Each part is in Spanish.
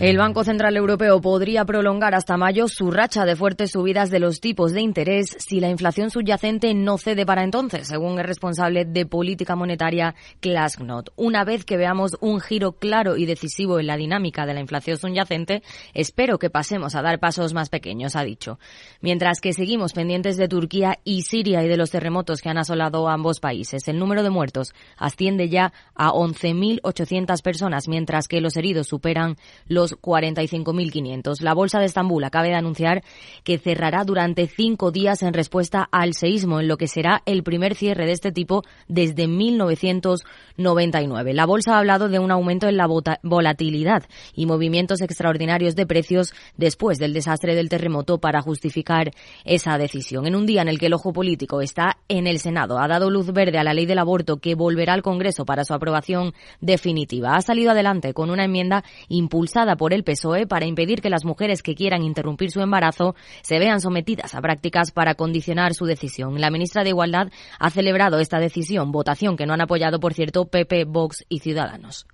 El Banco Central Europeo podría prolongar hasta mayo su racha de fuertes subidas de los tipos de interés si la inflación subyacente no cede para entonces, según el responsable de política monetaria Klaas Knot. Una vez que veamos un giro claro y decisivo en la dinámica de la inflación subyacente, espero que pasemos a dar pasos más pequeños, ha dicho. Mientras que seguimos pendientes de Turquía y Siria y de los terremotos que han asolado ambos países, el número de muertos asciende ya a 11.800 personas, mientras que los heridos superan los 45.500. La Bolsa de Estambul acaba de anunciar que cerrará durante cinco días en respuesta al seísmo, en lo que será el primer cierre de este tipo desde 1999. La Bolsa ha hablado de un aumento en la volatilidad y movimientos extraordinarios de precios después del desastre del terremoto para justificar esa decisión. En un día en el que el ojo político está en el Senado, ha dado luz verde a la ley del aborto que volverá al Congreso para su aprobación definitiva. Ha salido adelante con una enmienda impulsada por el PSOE para impedir que las mujeres que quieran interrumpir su embarazo se vean sometidas a prácticas para condicionar su decisión. La ministra de Igualdad ha celebrado esta decisión, votación que no han apoyado, por cierto, PP, Vox y Ciudadanos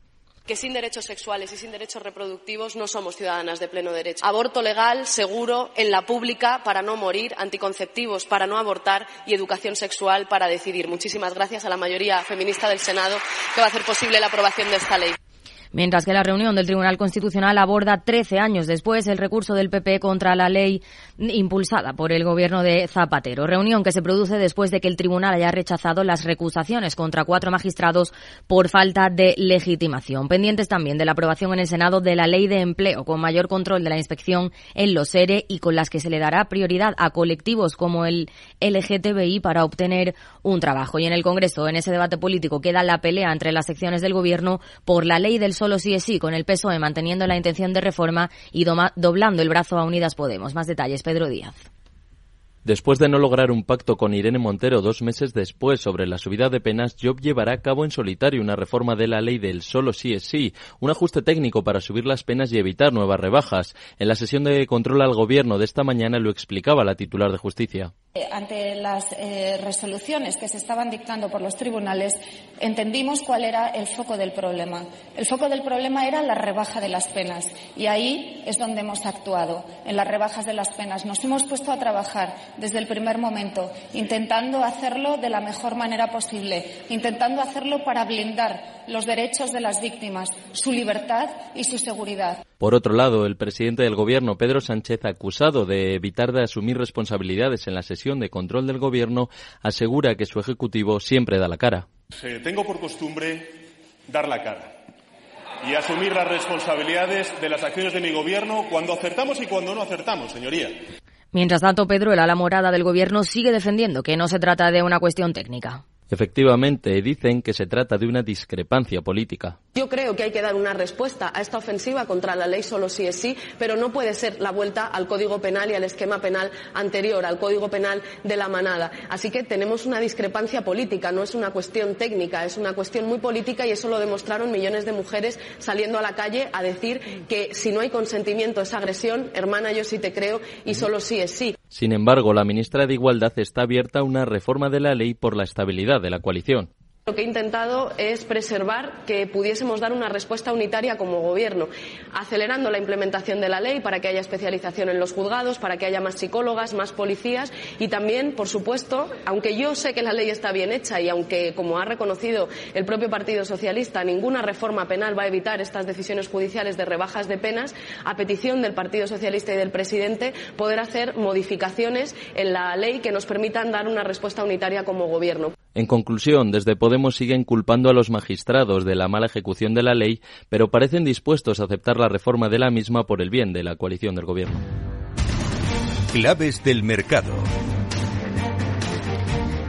que sin derechos sexuales y sin derechos reproductivos no somos ciudadanas de pleno derecho. Aborto legal, seguro, en la pública para no morir, anticonceptivos para no abortar y educación sexual para decidir. Muchísimas gracias a la mayoría feminista del Senado que va a hacer posible la aprobación de esta ley mientras que la reunión del Tribunal Constitucional aborda 13 años después el recurso del PP contra la ley impulsada por el gobierno de Zapatero. Reunión que se produce después de que el tribunal haya rechazado las recusaciones contra cuatro magistrados por falta de legitimación. Pendientes también de la aprobación en el Senado de la ley de empleo con mayor control de la inspección en los ERE y con las que se le dará prioridad a colectivos como el LGTBI para obtener un trabajo. Y en el Congreso, en ese debate político, queda la pelea entre las secciones del gobierno por la ley del solo sí es sí, con el PSOE manteniendo la intención de reforma y doblando el brazo a Unidas Podemos. Más detalles, Pedro Díaz. Después de no lograr un pacto con Irene Montero dos meses después sobre la subida de penas, Job llevará a cabo en solitario una reforma de la ley del solo sí es sí, un ajuste técnico para subir las penas y evitar nuevas rebajas. En la sesión de control al gobierno de esta mañana lo explicaba la titular de justicia. Eh, ante las eh, resoluciones que se estaban dictando por los tribunales, entendimos cuál era el foco del problema. El foco del problema era la rebaja de las penas y ahí es donde hemos actuado, en las rebajas de las penas. Nos hemos puesto a trabajar desde el primer momento, intentando hacerlo de la mejor manera posible, intentando hacerlo para blindar los derechos de las víctimas, su libertad y su seguridad. Por otro lado, el presidente del Gobierno, Pedro Sánchez, acusado de evitar de asumir responsabilidades en la sesión de control del Gobierno, asegura que su Ejecutivo siempre da la cara. tengo por costumbre dar la cara y asumir las responsabilidades de las acciones de mi Gobierno cuando acertamos y cuando no acertamos, señoría. Mientras tanto, Pedro, el ala morada del Gobierno sigue defendiendo que no se trata de una cuestión técnica. Efectivamente, dicen que se trata de una discrepancia política. Yo creo que hay que dar una respuesta a esta ofensiva contra la ley solo sí es sí, pero no puede ser la vuelta al Código Penal y al esquema penal anterior, al Código Penal de la manada. Así que tenemos una discrepancia política, no es una cuestión técnica, es una cuestión muy política y eso lo demostraron millones de mujeres saliendo a la calle a decir que si no hay consentimiento es agresión, hermana, yo sí te creo y solo sí es sí. Sin embargo, la ministra de Igualdad está abierta a una reforma de la ley por la estabilidad de la coalición. Lo que he intentado es preservar que pudiésemos dar una respuesta unitaria como Gobierno, acelerando la implementación de la ley para que haya especialización en los juzgados, para que haya más psicólogas, más policías y también, por supuesto, aunque yo sé que la ley está bien hecha y aunque, como ha reconocido el propio Partido Socialista, ninguna reforma penal va a evitar estas decisiones judiciales de rebajas de penas, a petición del Partido Socialista y del presidente, poder hacer modificaciones en la ley que nos permitan dar una respuesta unitaria como Gobierno. En conclusión, desde Podemos siguen culpando a los magistrados de la mala ejecución de la ley, pero parecen dispuestos a aceptar la reforma de la misma por el bien de la coalición del Gobierno. Claves del mercado.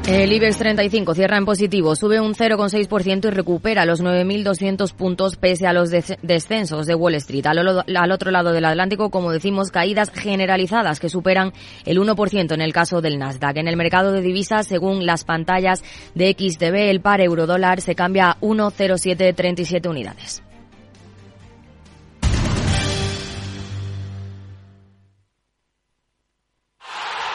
El IBEX 35 cierra en positivo, sube un 0,6% y recupera los 9.200 puntos pese a los descensos de Wall Street. Al, otro lado del Atlántico, como decimos, caídas generalizadas que superan el 1% en el caso del Nasdaq. En el mercado de divisas, según las pantallas de XTB, el par euro-dólar se cambia a 1,0737 unidades.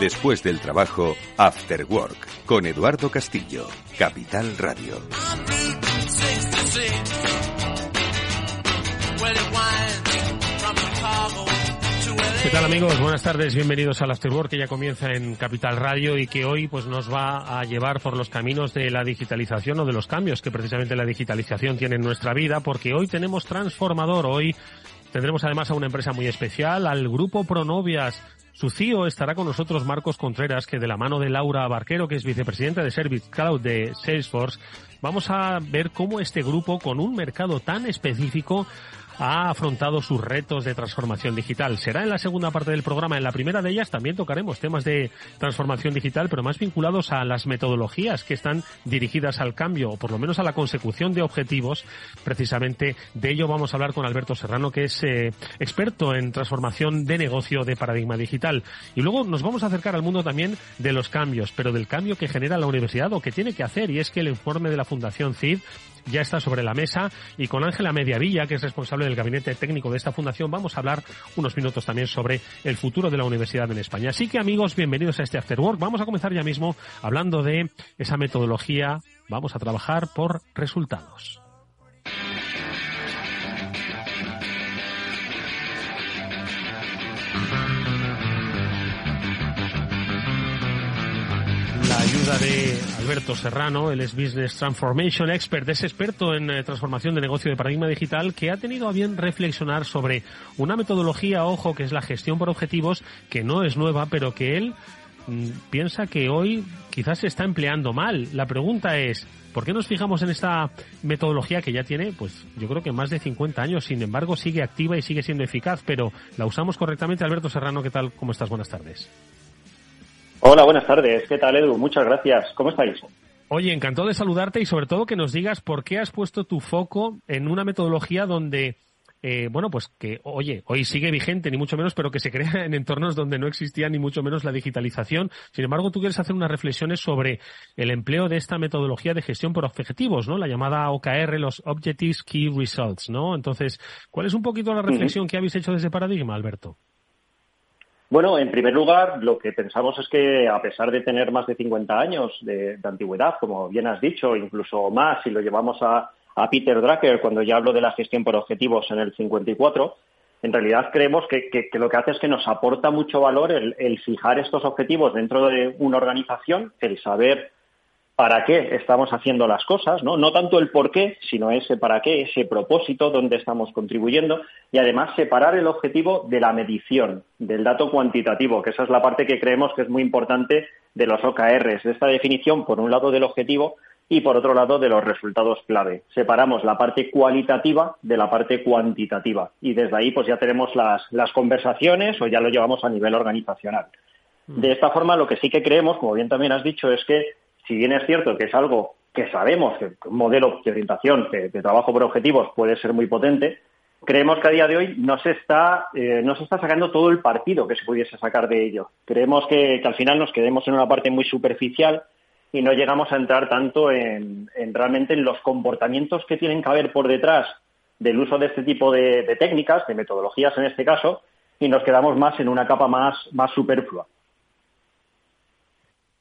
Después del trabajo, After Work, con Eduardo Castillo, Capital Radio. ¿Qué tal amigos? Buenas tardes, bienvenidos al After Work que ya comienza en Capital Radio y que hoy pues nos va a llevar por los caminos de la digitalización o de los cambios que precisamente la digitalización tiene en nuestra vida porque hoy tenemos transformador, hoy tendremos además a una empresa muy especial, al grupo Pronovias. Su CEO estará con nosotros Marcos Contreras, que de la mano de Laura Barquero, que es vicepresidenta de Service Cloud de Salesforce, vamos a ver cómo este grupo, con un mercado tan específico, ha afrontado sus retos de transformación digital. Será en la segunda parte del programa. En la primera de ellas también tocaremos temas de transformación digital, pero más vinculados a las metodologías que están dirigidas al cambio, o por lo menos a la consecución de objetivos. Precisamente de ello vamos a hablar con Alberto Serrano, que es eh, experto en transformación de negocio de paradigma digital. Y luego nos vamos a acercar al mundo también de los cambios, pero del cambio que genera la universidad o que tiene que hacer, y es que el informe de la Fundación CID ya está sobre la mesa y con Ángela Mediavilla, que es responsable del gabinete técnico de esta fundación, vamos a hablar unos minutos también sobre el futuro de la universidad en España. Así que amigos, bienvenidos a este After Work. Vamos a comenzar ya mismo hablando de esa metodología. Vamos a trabajar por resultados. De Alberto Serrano, él es Business Transformation Expert, es experto en eh, transformación de negocio de paradigma digital, que ha tenido a bien reflexionar sobre una metodología, ojo, que es la gestión por objetivos, que no es nueva, pero que él mm, piensa que hoy quizás se está empleando mal. La pregunta es, ¿por qué nos fijamos en esta metodología que ya tiene, pues yo creo que más de 50 años, sin embargo sigue activa y sigue siendo eficaz, pero la usamos correctamente? Alberto Serrano, ¿qué tal? ¿Cómo estás? Buenas tardes. Hola, buenas tardes. ¿Qué tal, Edu? Muchas gracias. ¿Cómo estáis? Oye, encantado de saludarte y sobre todo que nos digas por qué has puesto tu foco en una metodología donde, eh, bueno, pues que, oye, hoy sigue vigente, ni mucho menos, pero que se crea en entornos donde no existía ni mucho menos la digitalización. Sin embargo, tú quieres hacer unas reflexiones sobre el empleo de esta metodología de gestión por objetivos, ¿no? La llamada OKR, los Objectives Key Results, ¿no? Entonces, ¿cuál es un poquito la reflexión que habéis hecho de ese paradigma, Alberto? Bueno, en primer lugar, lo que pensamos es que a pesar de tener más de 50 años de, antigüedad, como bien has dicho, incluso más, si lo llevamos a, Peter Drucker cuando ya hablo de la gestión por objetivos en el 54, en realidad creemos que, lo que hace es que nos aporta mucho valor el, fijar estos objetivos dentro de una organización, el saber para qué estamos haciendo las cosas, ¿no? No tanto el por qué, sino ese para qué, ese propósito, dónde estamos contribuyendo y además separar el objetivo de la medición, del dato cuantitativo, que esa es la parte que creemos que es muy importante de los OKRs, de esta definición, por un lado del objetivo y por otro lado de los resultados clave. Separamos la parte cualitativa de la parte cuantitativa y desde ahí pues ya tenemos las, las conversaciones o ya lo llevamos a nivel organizacional. Mm. De esta forma, lo que sí que creemos, como bien también has dicho, es que si bien es cierto que es algo que sabemos que un modelo de orientación de, trabajo por objetivos puede ser muy potente, creemos que a día de hoy no se está eh, no se está sacando todo el partido que se pudiese sacar de ello. Creemos que, al final nos quedemos en una parte muy superficial y no llegamos a entrar tanto en, realmente en los comportamientos que tienen que haber por detrás del uso de este tipo de, de técnicas, de metodologías en este caso, y nos quedamos más en una capa más, más superflua.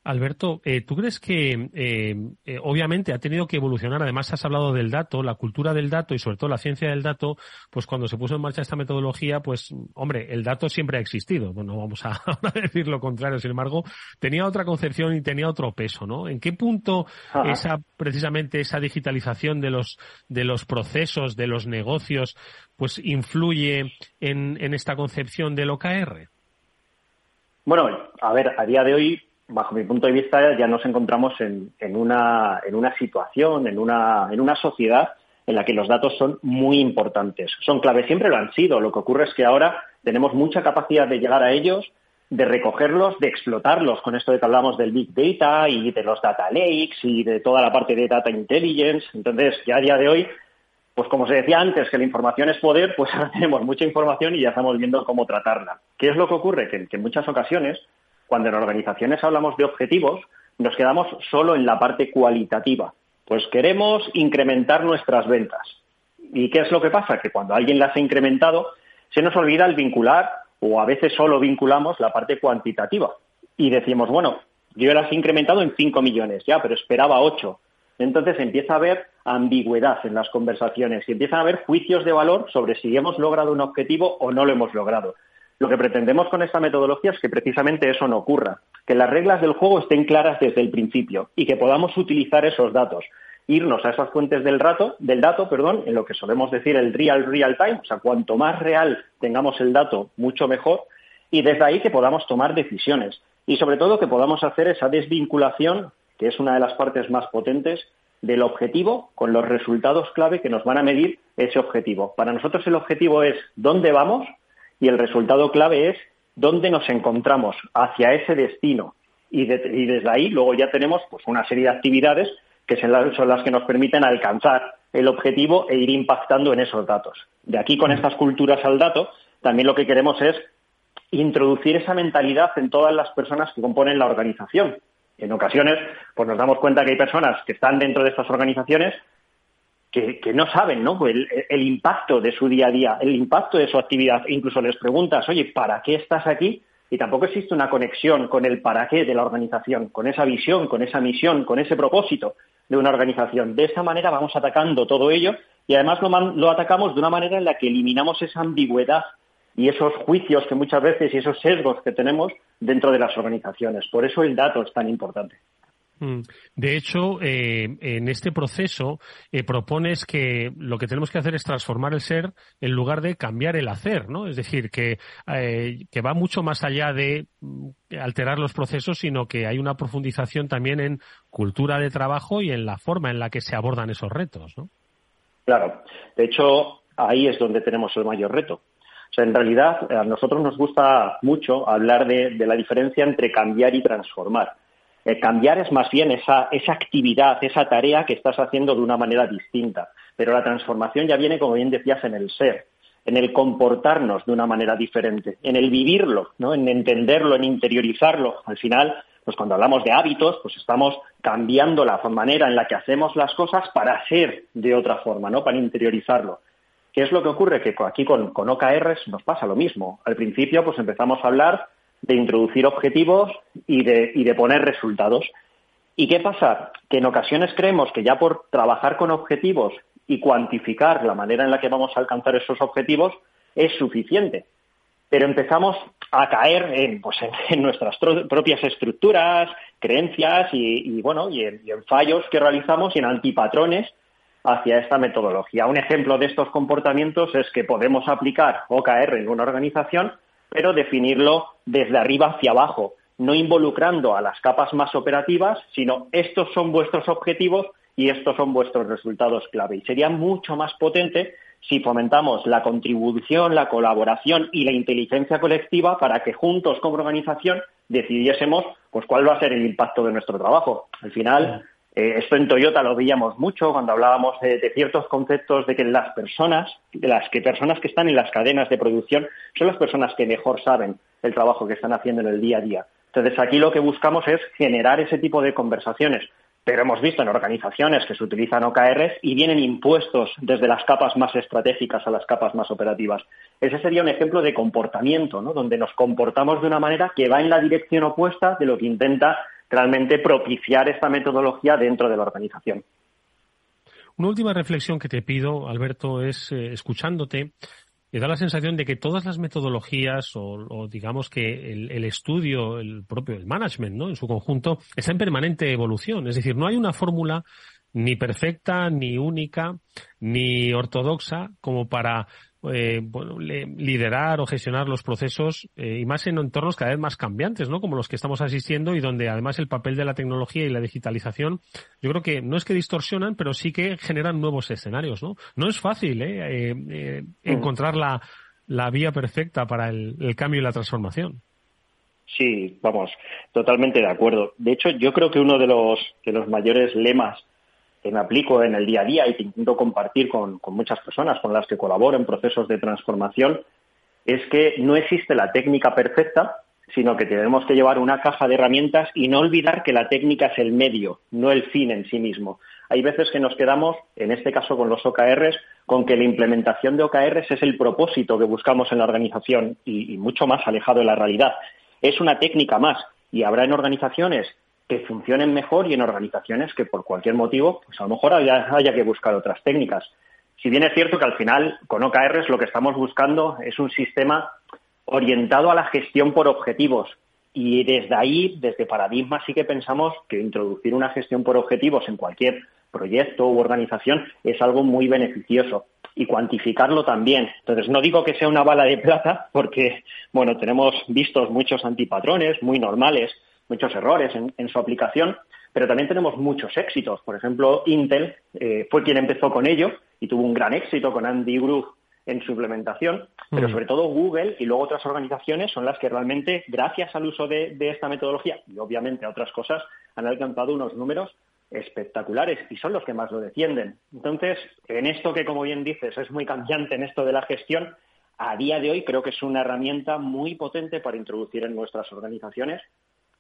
Alberto, eh, ¿tú crees que eh, eh, obviamente ha tenido que evolucionar? Además, has hablado del dato, la cultura del dato y sobre todo la ciencia del dato. Pues cuando se puso en marcha esta metodología, pues hombre, el dato siempre ha existido. Bueno, vamos a, decir lo contrario. Sin embargo, tenía otra concepción y tenía otro peso, ¿no? ¿En qué punto esa precisamente esa digitalización de los de los procesos, de los negocios, pues influye en, en esta concepción del OKR? Bueno, a ver, a día de hoy bajo mi punto de vista, ya nos encontramos en, una, en una situación, en una, en una sociedad en la que los datos son muy importantes. Son clave, siempre lo han sido. Lo que ocurre es que ahora tenemos mucha capacidad de llegar a ellos, de recogerlos, de explotarlos, con esto de que hablamos del Big Data y de los Data Lakes y de toda la parte de Data Intelligence. Entonces, ya a día de hoy, pues como se decía antes, que la información es poder, pues ahora tenemos mucha información y ya estamos viendo cómo tratarla. ¿Qué es lo que ocurre? que en muchas ocasiones cuando en organizaciones hablamos de objetivos, nos quedamos solo en la parte cualitativa. Pues queremos incrementar nuestras ventas. ¿Y qué es lo que pasa? Que cuando alguien las ha incrementado, se nos olvida el vincular o a veces solo vinculamos la parte cuantitativa. Y decimos, bueno, yo las he incrementado en 5 millones, ya, pero esperaba 8. Entonces empieza a haber ambigüedad en las conversaciones y empiezan a haber juicios de valor sobre si hemos logrado un objetivo o no lo hemos logrado. Lo que pretendemos con esta metodología es que precisamente eso no ocurra, que las reglas del juego estén claras desde el principio y que podamos utilizar esos datos, irnos a esas fuentes del, rato, del dato, perdón, en lo que solemos decir el real real time, o sea, cuanto más real tengamos el dato, mucho mejor, y desde ahí que podamos tomar decisiones y sobre todo que podamos hacer esa desvinculación, que es una de las partes más potentes del objetivo con los resultados clave que nos van a medir ese objetivo. Para nosotros el objetivo es dónde vamos, y el resultado clave es dónde nos encontramos hacia ese destino. Y, desde ahí luego ya tenemos pues, una serie de actividades que son las, que nos permiten alcanzar el objetivo e ir impactando en esos datos. De aquí, con estas culturas al dato, también lo que queremos es introducir esa mentalidad en todas las personas que componen la organización. En ocasiones, pues nos damos cuenta que hay personas que están dentro de estas organizaciones que, no saben ¿no? El, el, impacto de su día a día, el impacto de su actividad. incluso les preguntas, oye, ¿para qué estás aquí? Y tampoco existe una conexión con el para qué de la organización, con esa visión, con esa misión, con ese propósito de una organización. De esa manera vamos atacando todo ello y además lo, lo atacamos de una manera en la que eliminamos esa ambigüedad y esos juicios que muchas veces y esos sesgos que tenemos dentro de las organizaciones. Por eso el dato es tan importante. Mm. De hecho, eh, en este proceso eh, propones que lo que tenemos que hacer es transformar el ser en lugar de cambiar el hacer, ¿no? Es decir, que, eh, que va mucho más allá de mm, alterar los procesos, sino que hay una profundización también en cultura de trabajo y en la forma en la que se abordan esos retos, ¿no? Claro. De hecho, ahí es donde tenemos el mayor reto. O sea, en realidad, a nosotros nos gusta mucho hablar de la diferencia entre cambiar y transformar eh, cambiar es más bien esa, esa actividad, esa tarea que estás haciendo de una manera distinta. Pero la transformación ya viene, como bien decías, en el ser, en el comportarnos de una manera diferente, en el vivirlo, ¿no? en entenderlo, en interiorizarlo. Al final, pues cuando hablamos de hábitos, pues estamos cambiando la manera en la que hacemos las cosas para ser de otra forma, ¿no? Para interiorizarlo. ¿Qué es lo que ocurre? Que aquí con, con OKRs nos pasa lo mismo. Al principio, pues empezamos a hablar de introducir objetivos y de, y de poner resultados. ¿Y qué pasa? Que en ocasiones creemos que ya por trabajar con objetivos y cuantificar la manera en la que vamos a alcanzar esos objetivos es suficiente. Pero empezamos a caer en, pues en, nuestras propias estructuras, creencias y, bueno, y en, fallos que realizamos y en antipatrones hacia esta metodología. Un ejemplo de estos comportamientos es que podemos aplicar OKR en una organización pero definirlo desde arriba hacia abajo, no involucrando a las capas más operativas, sino estos son vuestros objetivos y estos son vuestros resultados clave. Y sería mucho más potente si fomentamos la contribución, la colaboración y la inteligencia colectiva para que juntos como organización decidiésemos pues cuál va a ser el impacto de nuestro trabajo. Al final, eh, esto en Toyota lo veíamos mucho cuando hablábamos de, ciertos conceptos de que las personas, las que personas que están en las cadenas de producción, son las personas que mejor saben el trabajo que están haciendo en el día a día. Entonces aquí lo que buscamos es generar ese tipo de conversaciones. Pero hemos visto en organizaciones que se utilizan OKRs y vienen impuestos desde las capas más estratégicas a las capas más operativas. Ese sería un ejemplo de comportamiento, ¿no? donde nos comportamos de una manera que va en la dirección opuesta de lo que intenta realmente propiciar esta metodología dentro de la organización. Una última reflexión que te pido, Alberto, es eh, escuchándote, me da la sensación de que todas las metodologías o, digamos que el, estudio, el propio el management, ¿no? En su conjunto está en permanente evolución. Es decir, no hay una fórmula ni perfecta, ni única, ni ortodoxa como para eh, bueno, liderar o gestionar los procesos eh, y más en entornos cada vez más cambiantes, ¿no? Como los que estamos asistiendo y donde además el papel de la tecnología y la digitalización, yo creo que no es que distorsionan, pero sí que generan nuevos escenarios, ¿no? No es fácil, ¿eh? eh mm. encontrar la, la, vía perfecta para el, el cambio y la transformación. Sí, vamos, totalmente de acuerdo. De hecho, yo creo que uno de los, de los mayores lemas me aplico en el día a día y que intento compartir con, muchas personas con las que colaboro en procesos de transformación es que no existe la técnica perfecta, sino que tenemos que llevar una caja de herramientas y no olvidar que la técnica es el medio, no el fin en sí mismo. Hay veces que nos quedamos, en este caso con los OKRs, con que la implementación de OKRs es el propósito que buscamos en la organización y mucho más alejado de la realidad. Es una técnica más y habrá en organizaciones que funcionen mejor y en organizaciones que por cualquier motivo, pues a lo mejor haya, que buscar otras técnicas. Si bien es cierto que al final con OKRs lo que estamos buscando es un sistema orientado a la gestión por objetivos. Y desde ahí, desde Paradigma, sí que pensamos que introducir una gestión por objetivos en cualquier proyecto u organización es algo muy beneficioso y cuantificarlo también. Entonces, no digo que sea una bala de plata porque, bueno, tenemos vistos muchos antipatrones muy normales muchos errores en, su aplicación, pero también tenemos muchos éxitos. Por ejemplo, Intel eh, fue quien empezó con ello y tuvo un gran éxito con Andy Grove en su implementación, pero mm. sobre todo Google y luego otras organizaciones son las que realmente, gracias al uso de, de esta metodología y obviamente a otras cosas, han alcanzado unos números espectaculares y son los que más lo defienden. Entonces, en esto que, como bien dices, es muy cambiante en esto de la gestión, a día de hoy creo que es una herramienta muy potente para introducir en nuestras organizaciones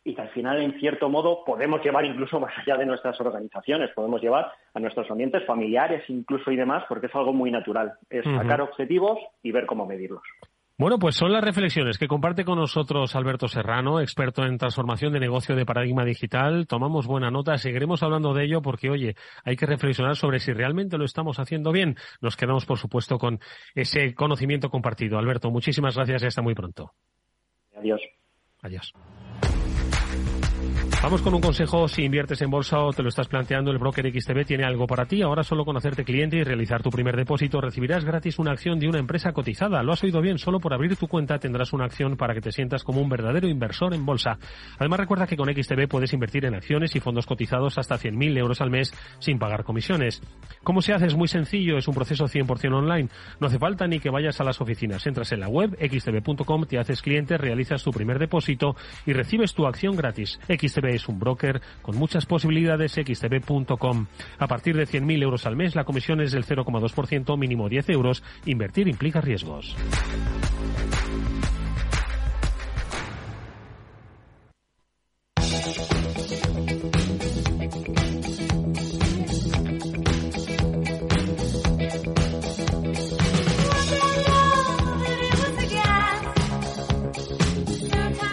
y que al final, en cierto modo, podemos llevar incluso más allá de nuestras organizaciones, podemos llevar a nuestros ambientes familiares incluso y demás, porque es algo muy natural, es sacar objetivos y ver cómo medirlos. Bueno, pues son las reflexiones que comparte con nosotros Alberto Serrano, experto en transformación de negocio de paradigma digital. Tomamos buena nota, seguiremos hablando de ello porque, oye, hay que reflexionar sobre si realmente lo estamos haciendo bien. Nos quedamos, por supuesto, con ese conocimiento compartido. Alberto, muchísimas gracias y hasta muy pronto. Adiós. Adiós. Vamos con un consejo. Si inviertes en bolsa o te lo estás planteando, el broker XTB tiene algo para ti. Ahora solo con hacerte cliente y realizar tu primer depósito recibirás gratis una acción de una empresa cotizada. Lo has oído bien, solo por abrir tu cuenta tendrás una acción para que te sientas como un verdadero inversor en bolsa. Además recuerda que con XTB puedes invertir en acciones y fondos cotizados hasta 100.000 euros al mes sin pagar comisiones. ¿Cómo se hace? Es muy sencillo, es un proceso 100% online. No hace falta ni que vayas a las oficinas. Entras en la web xtb.com, te haces cliente, realizas tu primer depósito y recibes tu acción gratis. XTB es un broker con muchas posibilidades xtb.com. A partir de 100.000 euros al mes, la comisión es del 0,2%, mínimo 10 euros. Invertir implica riesgos.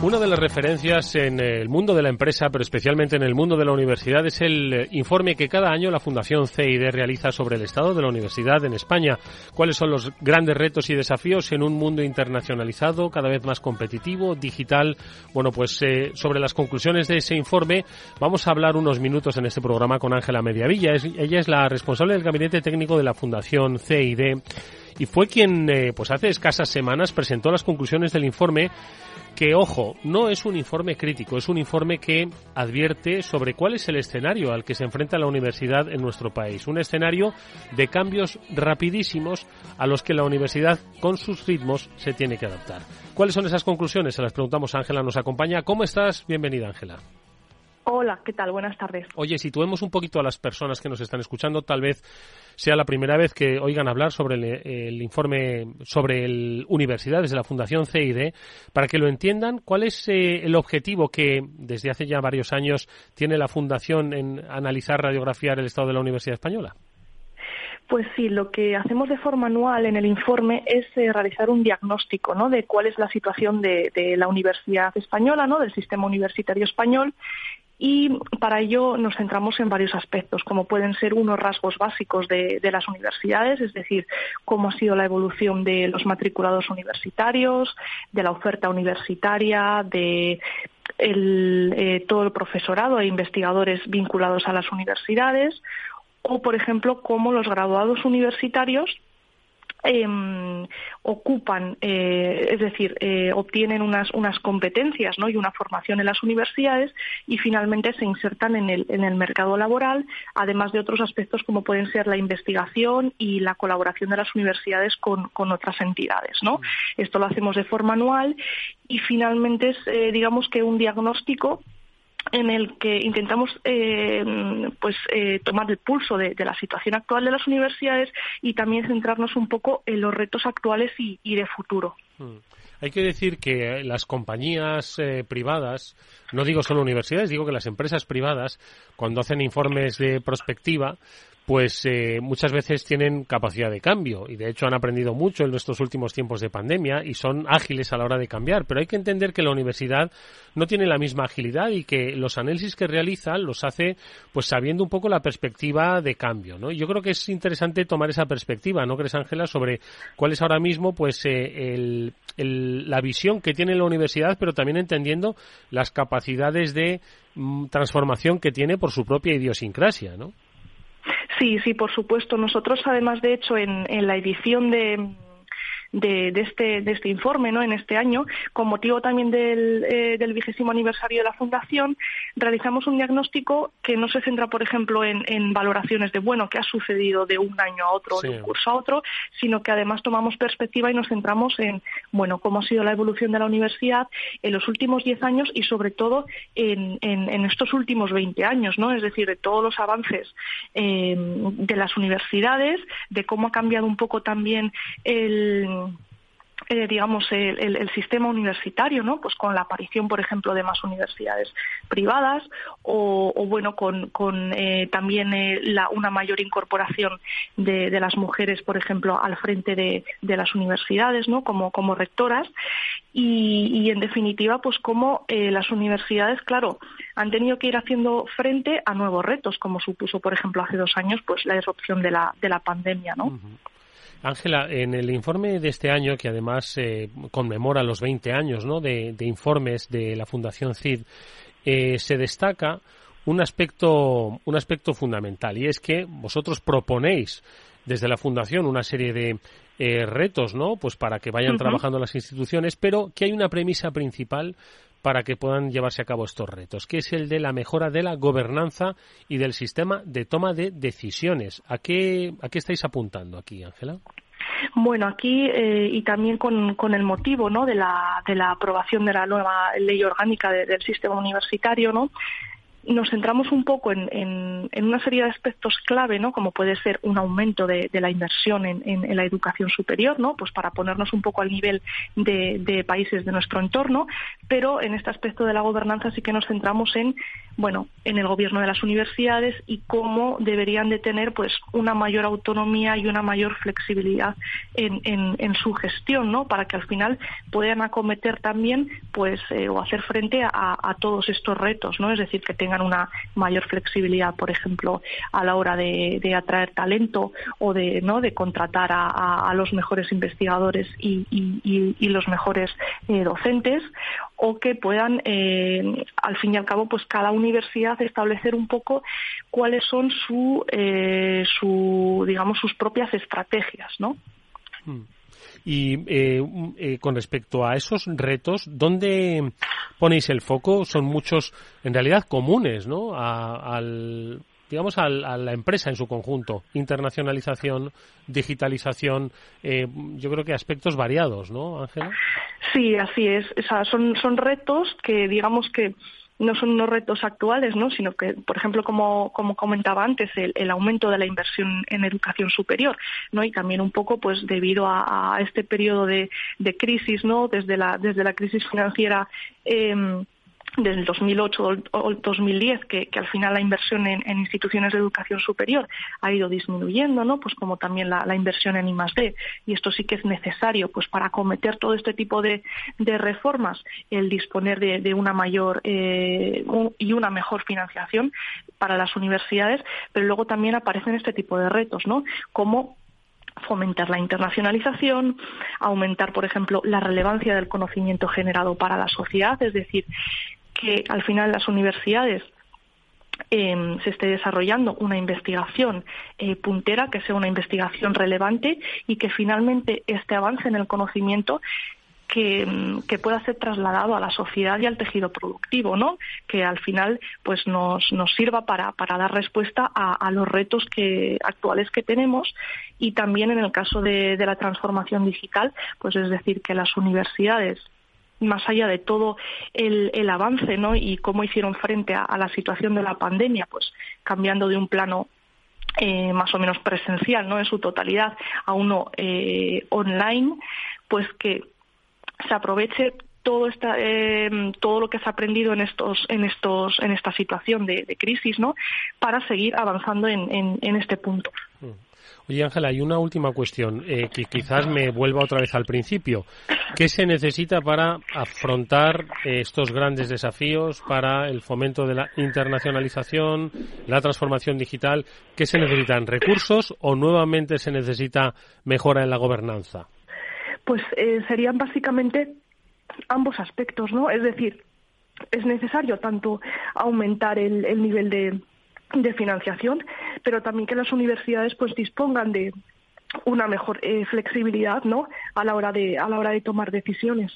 Una de las referencias en el mundo de la empresa, pero especialmente en el mundo de la universidad, es el eh, informe que cada año la Fundación CID realiza sobre el estado de la universidad en España. ¿Cuáles son los grandes retos y desafíos en un mundo internacionalizado, cada vez más competitivo, digital? Bueno, pues eh, sobre las conclusiones de ese informe vamos a hablar unos minutos en este programa con Ángela Mediavilla. ella es la responsable del gabinete técnico de la Fundación CID y fue quien, eh, pues hace escasas semanas, presentó las conclusiones del informe que, ojo, no es un informe crítico, es un informe que advierte sobre cuál es el escenario al que se enfrenta la universidad en nuestro país. Un escenario de cambios rapidísimos a los que la universidad, con sus ritmos, se tiene que adaptar. ¿Cuáles son esas conclusiones? Se las preguntamos. Ángela nos acompaña. ¿Cómo estás? Bienvenida, Ángela. Hola, ¿qué tal? Buenas tardes. Oye, situemos un poquito a las personas que nos están escuchando, tal vez sea la primera vez que oigan hablar sobre el, informe sobre el universidades de la Fundación CID, para que lo entiendan, ¿cuál es eh, el objetivo que desde hace ya varios años tiene la Fundación en analizar, radiografiar el estado de la Universidad Española? Pues sí, lo que hacemos de forma anual en el informe es eh, realizar un diagnóstico ¿no? de cuál es la situación de, la universidad española, ¿no? del sistema universitario español, y para ello nos centramos en varios aspectos, como pueden ser unos rasgos básicos de, las universidades, es decir, cómo ha sido la evolución de los matriculados universitarios, de la oferta universitaria, de eh, todo el profesorado e investigadores vinculados a las universidades, o, por ejemplo, cómo los graduados universitarios em, ocupan, eh, es decir, eh, obtienen unas, unas competencias ¿no? y una formación en las universidades y finalmente se insertan en el, en el mercado laboral, además de otros aspectos como pueden ser la investigación y la colaboración de las universidades con, con otras entidades. ¿no? Esto lo hacemos de forma anual y finalmente es, eh, digamos que un diagnóstico en el que intentamos eh, pues eh, tomar el pulso de, la situación actual de las universidades y también centrarnos un poco en los retos actuales y, de futuro. Hmm. Hay que decir que las compañías eh, privadas, no digo solo universidades, digo que las empresas privadas, cuando hacen informes de prospectiva, pues eh, muchas veces tienen capacidad de cambio y de hecho han aprendido mucho en nuestros últimos tiempos de pandemia y son ágiles a la hora de cambiar, pero hay que entender que la universidad no tiene la misma agilidad y que los análisis que realiza los hace pues sabiendo un poco la perspectiva de cambio, ¿no? yo creo que es interesante tomar esa perspectiva, ¿no crees Ángela? sobre cuál es ahora mismo pues eh, la visión que tiene la universidad, pero también entendiendo las capacidades de mm, transformación que tiene por su propia idiosincrasia, ¿no? Sí, sí, por supuesto. Nosotros, además, de hecho, en, en la edición de de, este, de este informe ¿no? en este año, con motivo también del, eh, del vigésimo aniversario de la Fundación, realizamos un diagnóstico que no se centra, por ejemplo, en, en valoraciones de, bueno, qué ha sucedido de un año a otro, de un curso a otro, sino que además tomamos perspectiva y nos centramos en, bueno, cómo ha sido la evolución de la universidad en los últimos diez años y, sobre todo, en, en, estos últimos veinte años, ¿no? Es decir, de todos los avances eh, de las universidades, de cómo ha cambiado un poco también el eh, digamos, el, sistema universitario, ¿no? Pues con la aparición, por ejemplo, de más universidades privadas o, bueno, con, eh, también eh, una mayor incorporación de, las mujeres, por ejemplo, al frente de, las universidades, ¿no? Como, rectoras y, en definitiva, pues como las universidades, claro, han tenido que ir haciendo frente a nuevos retos, como supuso, por ejemplo, hace dos años, pues la disrupción de la, de la pandemia, ¿no? Ángela, en el informe de este año, que además eh, conmemora los 20 años ¿no? de, informes de la Fundación CID, eh, se destaca un aspecto, un aspecto fundamental y es que vosotros proponéis desde la Fundación una serie de eh, retos, ¿no? Pues para que vayan trabajando las instituciones, pero que hay una premisa principal para que puedan llevarse a cabo estos retos, que es el de la mejora de la gobernanza y del sistema de toma de decisiones. ¿A qué, a qué estáis apuntando aquí, Ángela? Bueno, aquí eh, y también con, con, el motivo ¿no? de, la, de la aprobación de la nueva ley orgánica del sistema universitario, ¿no? Nos centramos un poco en, en, una serie de aspectos clave, ¿no? Como puede ser un aumento de, la inversión en, en, la educación superior, ¿no? Pues para ponernos un poco al nivel de, de, países de nuestro entorno, pero en este aspecto de la gobernanza sí que nos centramos en, bueno, en el gobierno de las universidades y cómo deberían de tener, pues, una mayor autonomía y una mayor flexibilidad en, en, su gestión, ¿no? Para que al final puedan acometer también, pues, eh, o hacer frente a, a todos estos retos, ¿no? Es decir, que tengan una mayor flexibilidad, por ejemplo, a la hora de, atraer talento o de, ¿no? de contratar a, los mejores investigadores y, los mejores eh, docentes o que puedan, eh, al fin y al cabo, pues cada universidad establecer un poco cuáles son su, eh, su digamos, sus propias estrategias, ¿no? Hmm. Y eh, eh, con respecto a esos retos, ¿dónde ponéis el foco? Son muchos, en realidad, comunes, ¿no? A, al, digamos, a la empresa en su conjunto. Internacionalización, digitalización, eh, yo creo que aspectos variados, ¿no, Ángela? Sí, así es. O son, son retos que, digamos que no son unos retos actuales, ¿no? sino que, por ejemplo, como, como comentaba antes, el, aumento de la inversión en educación superior, ¿no? y también un poco pues debido a, este periodo de, de, crisis, ¿no? desde, la, desde la crisis financiera. Eh, desde el 2008 o 2010 que, que al final la inversión en, instituciones de educación superior ha ido disminuyendo, ¿no? Pues como también la, inversión en I+D y esto sí que es necesario, pues para acometer todo este tipo de, reformas, el disponer de, una mayor eh, y una mejor financiación para las universidades, pero luego también aparecen este tipo de retos, ¿no? Como fomentar la internacionalización, aumentar, por ejemplo, la relevancia del conocimiento generado para la sociedad, es decir, que al final las universidades em, se esté desarrollando una investigación eh, puntera, que sea una investigación relevante y que finalmente este avance en el conocimiento que, em, pueda ser trasladado a la sociedad y al tejido productivo, ¿no? Que al final, pues nos, nos sirva para, para dar respuesta a, los retos que, actuales que tenemos y también en el caso de, de la transformación digital, pues es decir, que las universidades más allá de todo el, el avance ¿no? y cómo hicieron frente a, la situación de la pandemia, pues cambiando de un plano eh, más o menos presencial ¿no? en su totalidad a uno eh, online, pues que se aproveche todo esta, eh, todo lo que se ha aprendido en estos en estos en esta situación de, crisis no para seguir avanzando en, en, en este punto mm. Oye, Ángela, hay una última cuestión eh, que quizás me vuelva otra vez al principio. ¿Qué se necesita para afrontar eh, estos grandes desafíos, para el fomento de la internacionalización, la transformación digital? ¿Qué se necesitan? ¿Recursos o nuevamente se necesita mejora en la gobernanza? Pues eh, serían básicamente ambos aspectos, ¿no? Es decir, es necesario tanto aumentar el nivel de de financiación, pero también que las universidades pues dispongan de una mejor eh, flexibilidad ¿no? a la hora de a la hora de tomar decisiones.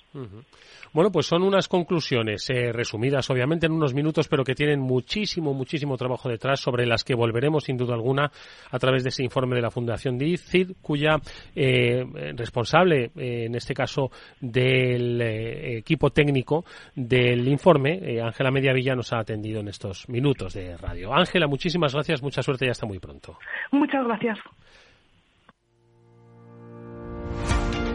Bueno, pues son unas conclusiones eh, resumidas, obviamente, en unos minutos, pero que tienen muchísimo, muchísimo trabajo detrás, sobre las que volveremos, sin duda alguna, a través de ese informe de la Fundación DICID, cuya eh, responsable, en este caso, del equipo técnico del informe, Ángela Mediavilla, nos ha atendido en estos minutos de radio. Ángela, muchísimas gracias, mucha suerte y hasta muy pronto. Muchas gracias.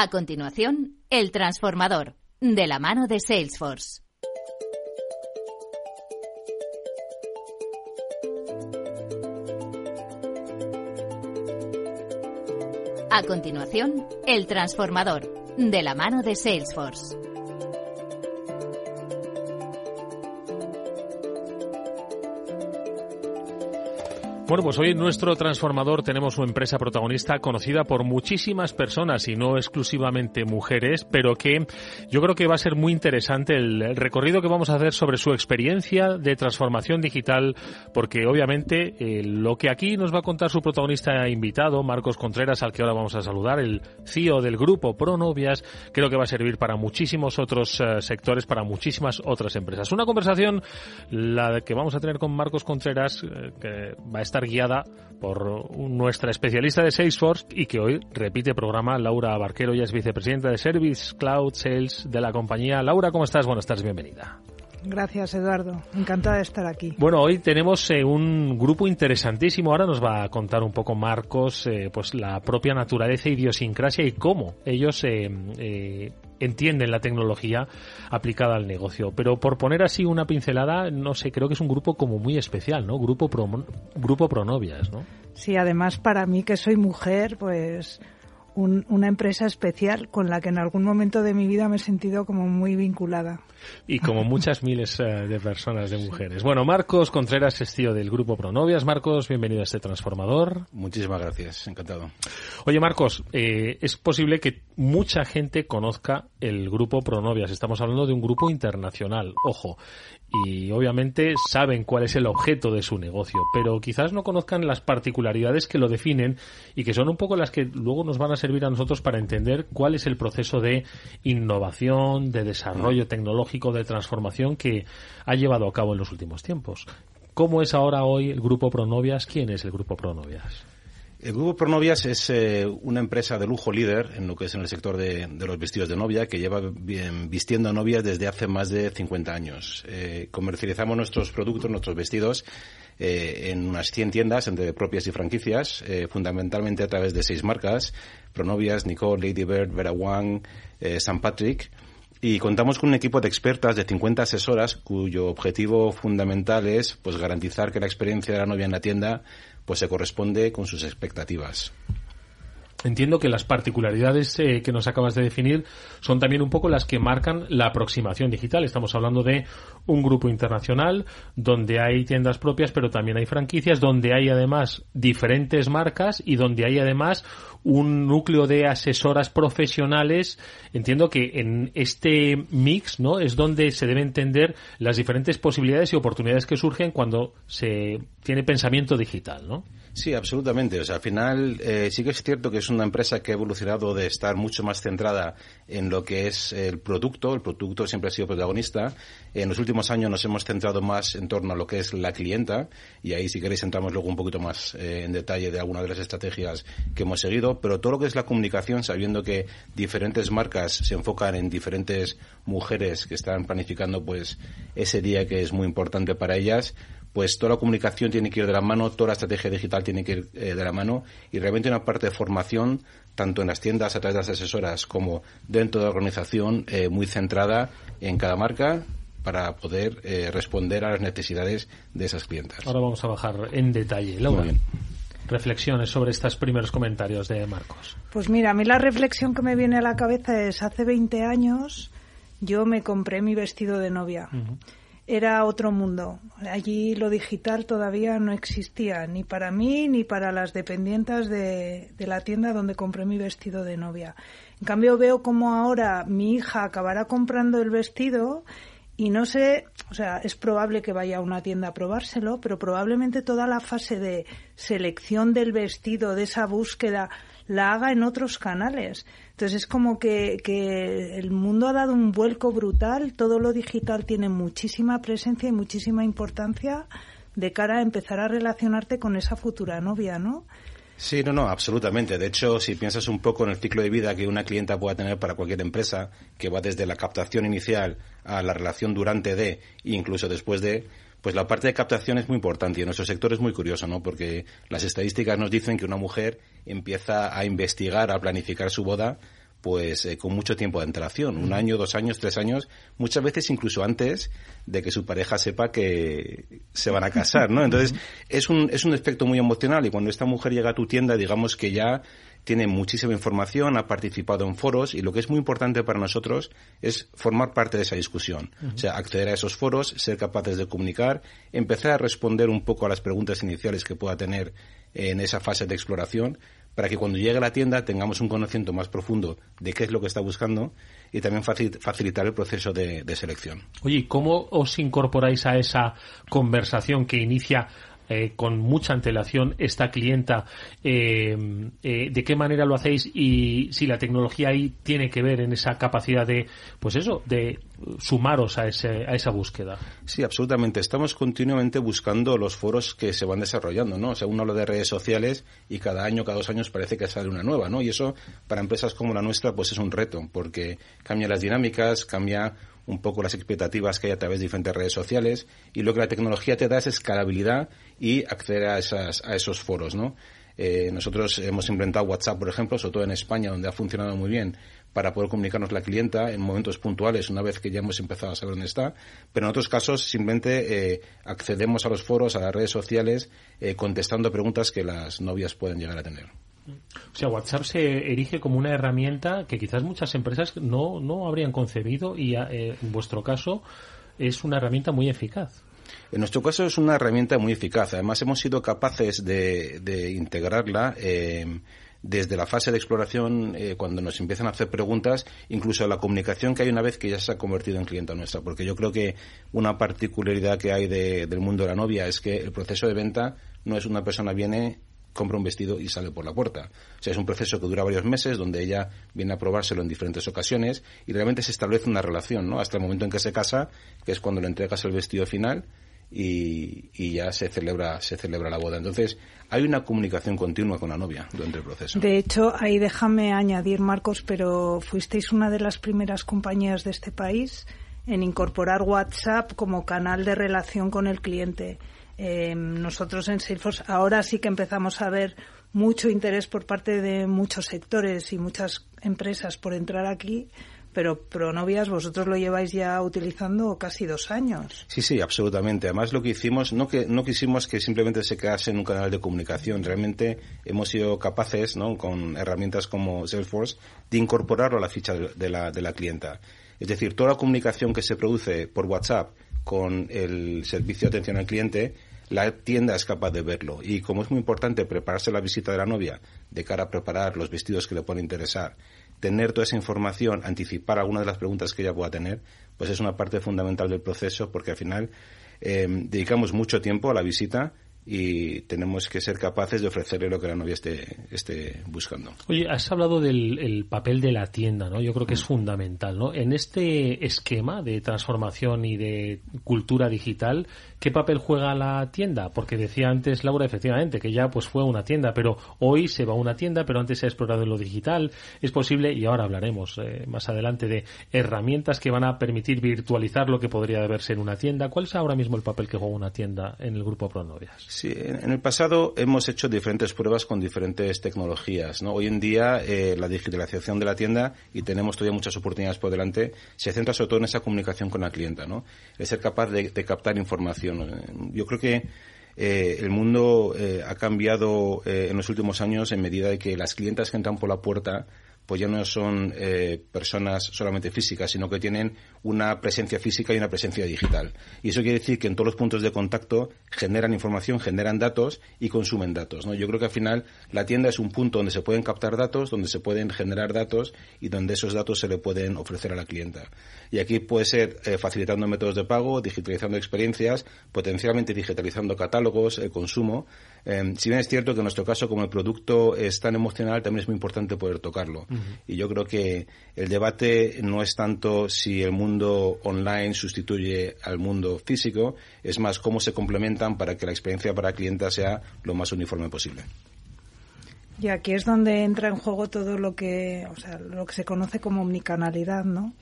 A continuación, El Transformador, de la mano de Salesforce. A continuación, El Transformador, de la mano de Salesforce. Bueno, pues hoy en nuestro transformador tenemos una empresa protagonista conocida por muchísimas personas y no exclusivamente mujeres, pero que yo creo que va a ser muy interesante el recorrido que vamos a hacer sobre su experiencia de transformación digital, porque obviamente eh, lo que aquí nos va a contar su protagonista invitado, Marcos Contreras, al que ahora vamos a saludar, el CEO del grupo Pronovias, creo que va a servir para muchísimos otros eh, sectores, para muchísimas otras empresas. Una conversación, la que vamos a tener con Marcos Contreras, eh, que va a estar guiada por nuestra especialista de Salesforce y que hoy repite programa, Laura Barquero, ya es vicepresidenta de Service Cloud Sales de la compañía. Laura, ¿cómo estás? Buenas tardes, bienvenida. Gracias, Eduardo. Encantada de estar aquí. Bueno, hoy tenemos eh, un grupo interesantísimo. Ahora nos va a contar un poco Marcos, eh, pues la propia naturaleza, idiosincrasia y cómo ellos eh, entienden la tecnología aplicada al negocio. Pero por poner así una pincelada, no sé, creo que es un grupo como muy especial, ¿no? Grupo, Pro, grupo Pronovias, ¿no? Sí, además para mí que soy mujer, pues una empresa especial con la que en algún momento de mi vida me he sentido como muy vinculada. Y como muchas miles eh, de personas, de mujeres. Bueno, Marcos Contreras es tío del grupo Pronovias. Marcos, bienvenido a este transformador. Muchísimas gracias, encantado. Oye, Marcos, eh, es posible que mucha gente conozca el grupo Pronovias. Estamos hablando de un grupo internacional, ojo y obviamente saben cuál es el objeto de su negocio, pero quizás no conozcan las particularidades que lo definen y que son un poco las que luego nos van a servir a nosotros para entender cuál es el proceso de innovación, de desarrollo tecnológico, de transformación que ha llevado a cabo en los últimos tiempos. ¿Cómo es ahora hoy el Grupo Pronovias? ¿Quién es el Grupo Pronovias? El Grupo Pronovias es eh, una empresa de lujo líder en lo que es en el sector de, los vestidos de novia, que lleva vistiendo a novias desde hace más de 50 años. Eh, comercializamos nuestros productos, nuestros vestidos, eh, en unas 100 tiendas entre propias y franquicias, fundamentalmente a través de seis marcas, Pronovias, Nicole, Lady Bird, Vera Wang, St. Patrick, y contamos con un equipo de expertas de 50 asesoras cuyo objetivo fundamental es pues garantizar que la experiencia de la novia en la tienda pues se corresponde con sus expectativas. Entiendo que las particularidades eh, que nos acabas de definir son también un poco las que marcan la aproximación digital. Estamos hablando de un grupo internacional donde hay tiendas propias, pero también hay franquicias, donde hay además diferentes marcas y donde hay además un núcleo de asesoras profesionales. Entiendo que en este mix, ¿no? Es donde se debe entender las diferentes posibilidades y oportunidades que surgen cuando se tiene pensamiento digital, ¿no? Sí, absolutamente. O sea, al final eh, sí que es cierto que es una empresa que ha evolucionado de estar mucho más centrada en lo que es el producto. El producto siempre ha sido protagonista. En los últimos años nos hemos centrado más en torno a lo que es la clienta y ahí si queréis entramos luego un poquito más eh, en detalle de alguna de las estrategias que hemos seguido. Pero todo lo que es la comunicación, sabiendo que diferentes marcas se enfocan en diferentes mujeres que están planificando pues ese día que es muy importante para ellas, pues toda la comunicación tiene que ir de la mano, toda la estrategia digital tiene que ir eh, de la mano y realmente una parte de formación, tanto en las tiendas a través de las asesoras como dentro de la organización, eh, muy centrada en cada marca para poder eh, responder a las necesidades de esas clientas. Ahora vamos a bajar en detalle. Laura. reflexiones sobre estos primeros comentarios de Marcos. Pues mira, a mí la reflexión que me viene a la cabeza es hace 20 años yo me compré mi vestido de novia era otro mundo. Allí lo digital todavía no existía, ni para mí ni para las dependientes de, la tienda donde compré mi vestido de novia. En cambio veo como ahora mi hija acabará comprando el vestido y no sé, o sea, es probable que vaya a una tienda a probárselo, pero probablemente toda la fase de selección del vestido, de esa búsqueda, la haga en otros canales. Entonces es como que, el mundo ha dado un vuelco brutal, todo lo digital tiene muchísima presencia y muchísima importancia de cara a empezar a relacionarte con esa futura novia, ¿no? Sí, no, no, absolutamente. De hecho, si piensas un poco en el ciclo de vida que una clienta pueda tener para cualquier empresa, que va desde la captación inicial a la relación durante de incluso después de, pues la parte de captación es muy importante y en nuestro sector es muy curioso, ¿no? Porque las estadísticas nos dicen que una mujer empieza a investigar, a planificar su boda pues eh, con mucho tiempo de antelación, un año, dos años, tres años, muchas veces incluso antes de que su pareja sepa que se van a casar, ¿no? Entonces, es un, es un efecto muy emocional y cuando esta mujer llega a tu tienda, digamos que ya tiene muchísima información, ha participado en foros y lo que es muy importante para nosotros es formar parte de esa discusión. O sea, acceder a esos foros, ser capaces de comunicar, empezar a responder un poco a las preguntas iniciales que pueda tener en esa fase de exploración para que cuando llegue a la tienda tengamos un conocimiento más profundo de qué es lo que está buscando y también facilitar el proceso de, de selección. Oye, ¿cómo os incorporáis a esa conversación que inicia eh, con mucha antelación esta clienta, eh, eh, de qué manera lo hacéis y si la tecnología ahí tiene que ver en esa capacidad de, pues eso, de sumaros a, ese, a esa búsqueda. Sí, absolutamente. Estamos continuamente buscando los foros que se van desarrollando, ¿no? O sea, uno habla de redes sociales y cada año, cada dos años parece que sale una nueva, ¿no? Y eso para empresas como la nuestra pues es un reto porque cambia las dinámicas, cambia un poco las expectativas que hay a través de diferentes redes sociales y lo que la tecnología te da es escalabilidad y acceder a, esas, a esos foros, ¿no? Eh, nosotros hemos implementado WhatsApp, por ejemplo, sobre todo en España, donde ha funcionado muy bien para poder comunicarnos la clienta en momentos puntuales, una vez que ya hemos empezado a saber dónde está. Pero en otros casos simplemente eh, accedemos a los foros, a las redes sociales, eh, contestando preguntas que las novias pueden llegar a tener. O sea, WhatsApp se erige como una herramienta que quizás muchas empresas no, no habrían concebido y eh, en vuestro caso es una herramienta muy eficaz. En nuestro caso es una herramienta muy eficaz. Además, hemos sido capaces de, integrarla eh, desde la fase de exploración, eh, cuando nos empiezan a hacer preguntas, incluso la comunicación que hay una vez que ya se ha convertido en clienta nuestra. Porque yo creo que una particularidad que hay del mundo de la novia es que el proceso de venta no es una persona viene compra un vestido y sale por la puerta. O sea, es un proceso que dura varios meses, donde ella viene a probárselo en diferentes ocasiones y realmente se establece una relación, ¿no? Hasta el momento en que se casa, que es cuando le entregas el vestido final y, ya se celebra, se celebra la boda. Entonces, hay una comunicación continua con la novia durante el proceso. De hecho, ahí déjame añadir, Marcos, pero fuisteis una de las primeras compañías de este país en incorporar WhatsApp como canal de relación con el cliente. Eh, nosotros en Salesforce ahora sí que empezamos a ver mucho interés por parte de muchos sectores y muchas empresas por entrar aquí, pero Pronovias vosotros lo lleváis ya utilizando casi dos años. Sí, sí, absolutamente. Además lo que hicimos, no que no quisimos que simplemente se quedase en un canal de comunicación. Realmente hemos sido capaces, ¿no? con herramientas como Salesforce, de incorporarlo a la ficha de la, de la clienta. Es decir, toda la comunicación que se produce por WhatsApp con el servicio de atención al cliente la tienda es capaz de verlo. Y como es muy importante prepararse la visita de la novia de cara a preparar los vestidos que le pueden interesar, tener toda esa información, anticipar alguna de las preguntas que ella pueda tener, pues es una parte fundamental del proceso porque al final eh, dedicamos mucho tiempo a la visita y tenemos que ser capaces de ofrecerle lo que la novia esté, esté buscando. Oye, has hablado del papel de la tienda, ¿no? Yo creo que es fundamental, ¿no? En este esquema de transformación y de cultura digital, ¿qué papel juega la tienda? Porque decía antes Laura, efectivamente, que ya pues fue una tienda, pero hoy se va a una tienda, pero antes se ha explorado en lo digital. Es posible, y ahora hablaremos eh, más adelante de herramientas que van a permitir virtualizar lo que podría verse en una tienda. ¿Cuál es ahora mismo el papel que juega una tienda en el grupo Pronovias? Sí, en el pasado hemos hecho diferentes pruebas con diferentes tecnologías. ¿no? Hoy en día eh, la digitalización de la tienda, y tenemos todavía muchas oportunidades por delante, se centra sobre todo en esa comunicación con la clienta, ¿no? Es ser capaz de, captar información. Yo creo que eh, el mundo eh, ha cambiado en los últimos años en medida de que las clientas que entran por la puerta pues ya no son eh, personas solamente físicas, sino que tienen una presencia física y una presencia digital. Y eso quiere decir que en todos los puntos de contacto generan información, generan datos y consumen datos. ¿no? Yo creo que al final la tienda es un punto donde se pueden captar datos, donde se pueden generar datos y donde esos datos se le pueden ofrecer a la clienta. Y aquí puede ser eh, facilitando métodos de pago, digitalizando experiencias, potencialmente digitalizando catálogos, el consumo. Eh, si bien es cierto que en nuestro caso, como el producto es tan emocional, también es muy importante poder tocarlo. Y yo creo que el debate no es tanto si el mundo online sustituye al mundo físico, es más cómo se complementan para que la experiencia para el cliente sea lo más uniforme posible. Y aquí es donde entra en juego todo lo que, o sea, lo que se conoce como omnicanalidad, ¿no?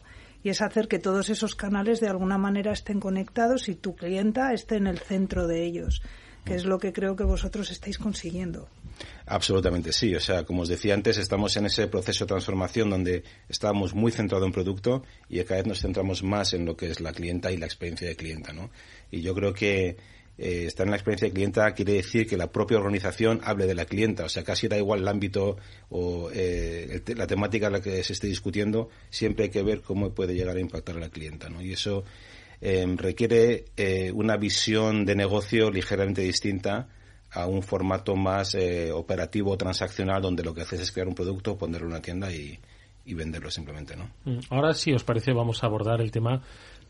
Y es hacer que todos esos canales de alguna manera estén conectados y tu clienta esté en el centro de ellos, que es lo que creo que vosotros estáis consiguiendo. Absolutamente sí. O sea, como os decía antes, estamos en ese proceso de transformación donde estábamos muy centrados en producto y cada vez nos centramos más en lo que es la clienta y la experiencia de clienta, ¿no? Y yo creo que eh, estar en la experiencia de clienta quiere decir que la propia organización hable de la clienta. O sea, casi da igual el ámbito o eh, la temática en la que se esté discutiendo, siempre hay que ver cómo puede llegar a impactar a la clienta, ¿no? Y eso eh, requiere una visión de negocio ligeramente distinta a un formato más eh, operativo transaccional donde lo que haces es crear un producto, ponerlo en una tienda y, venderlo simplemente, ¿no? Mm, ahora sí, os parece, vamos a abordar el tema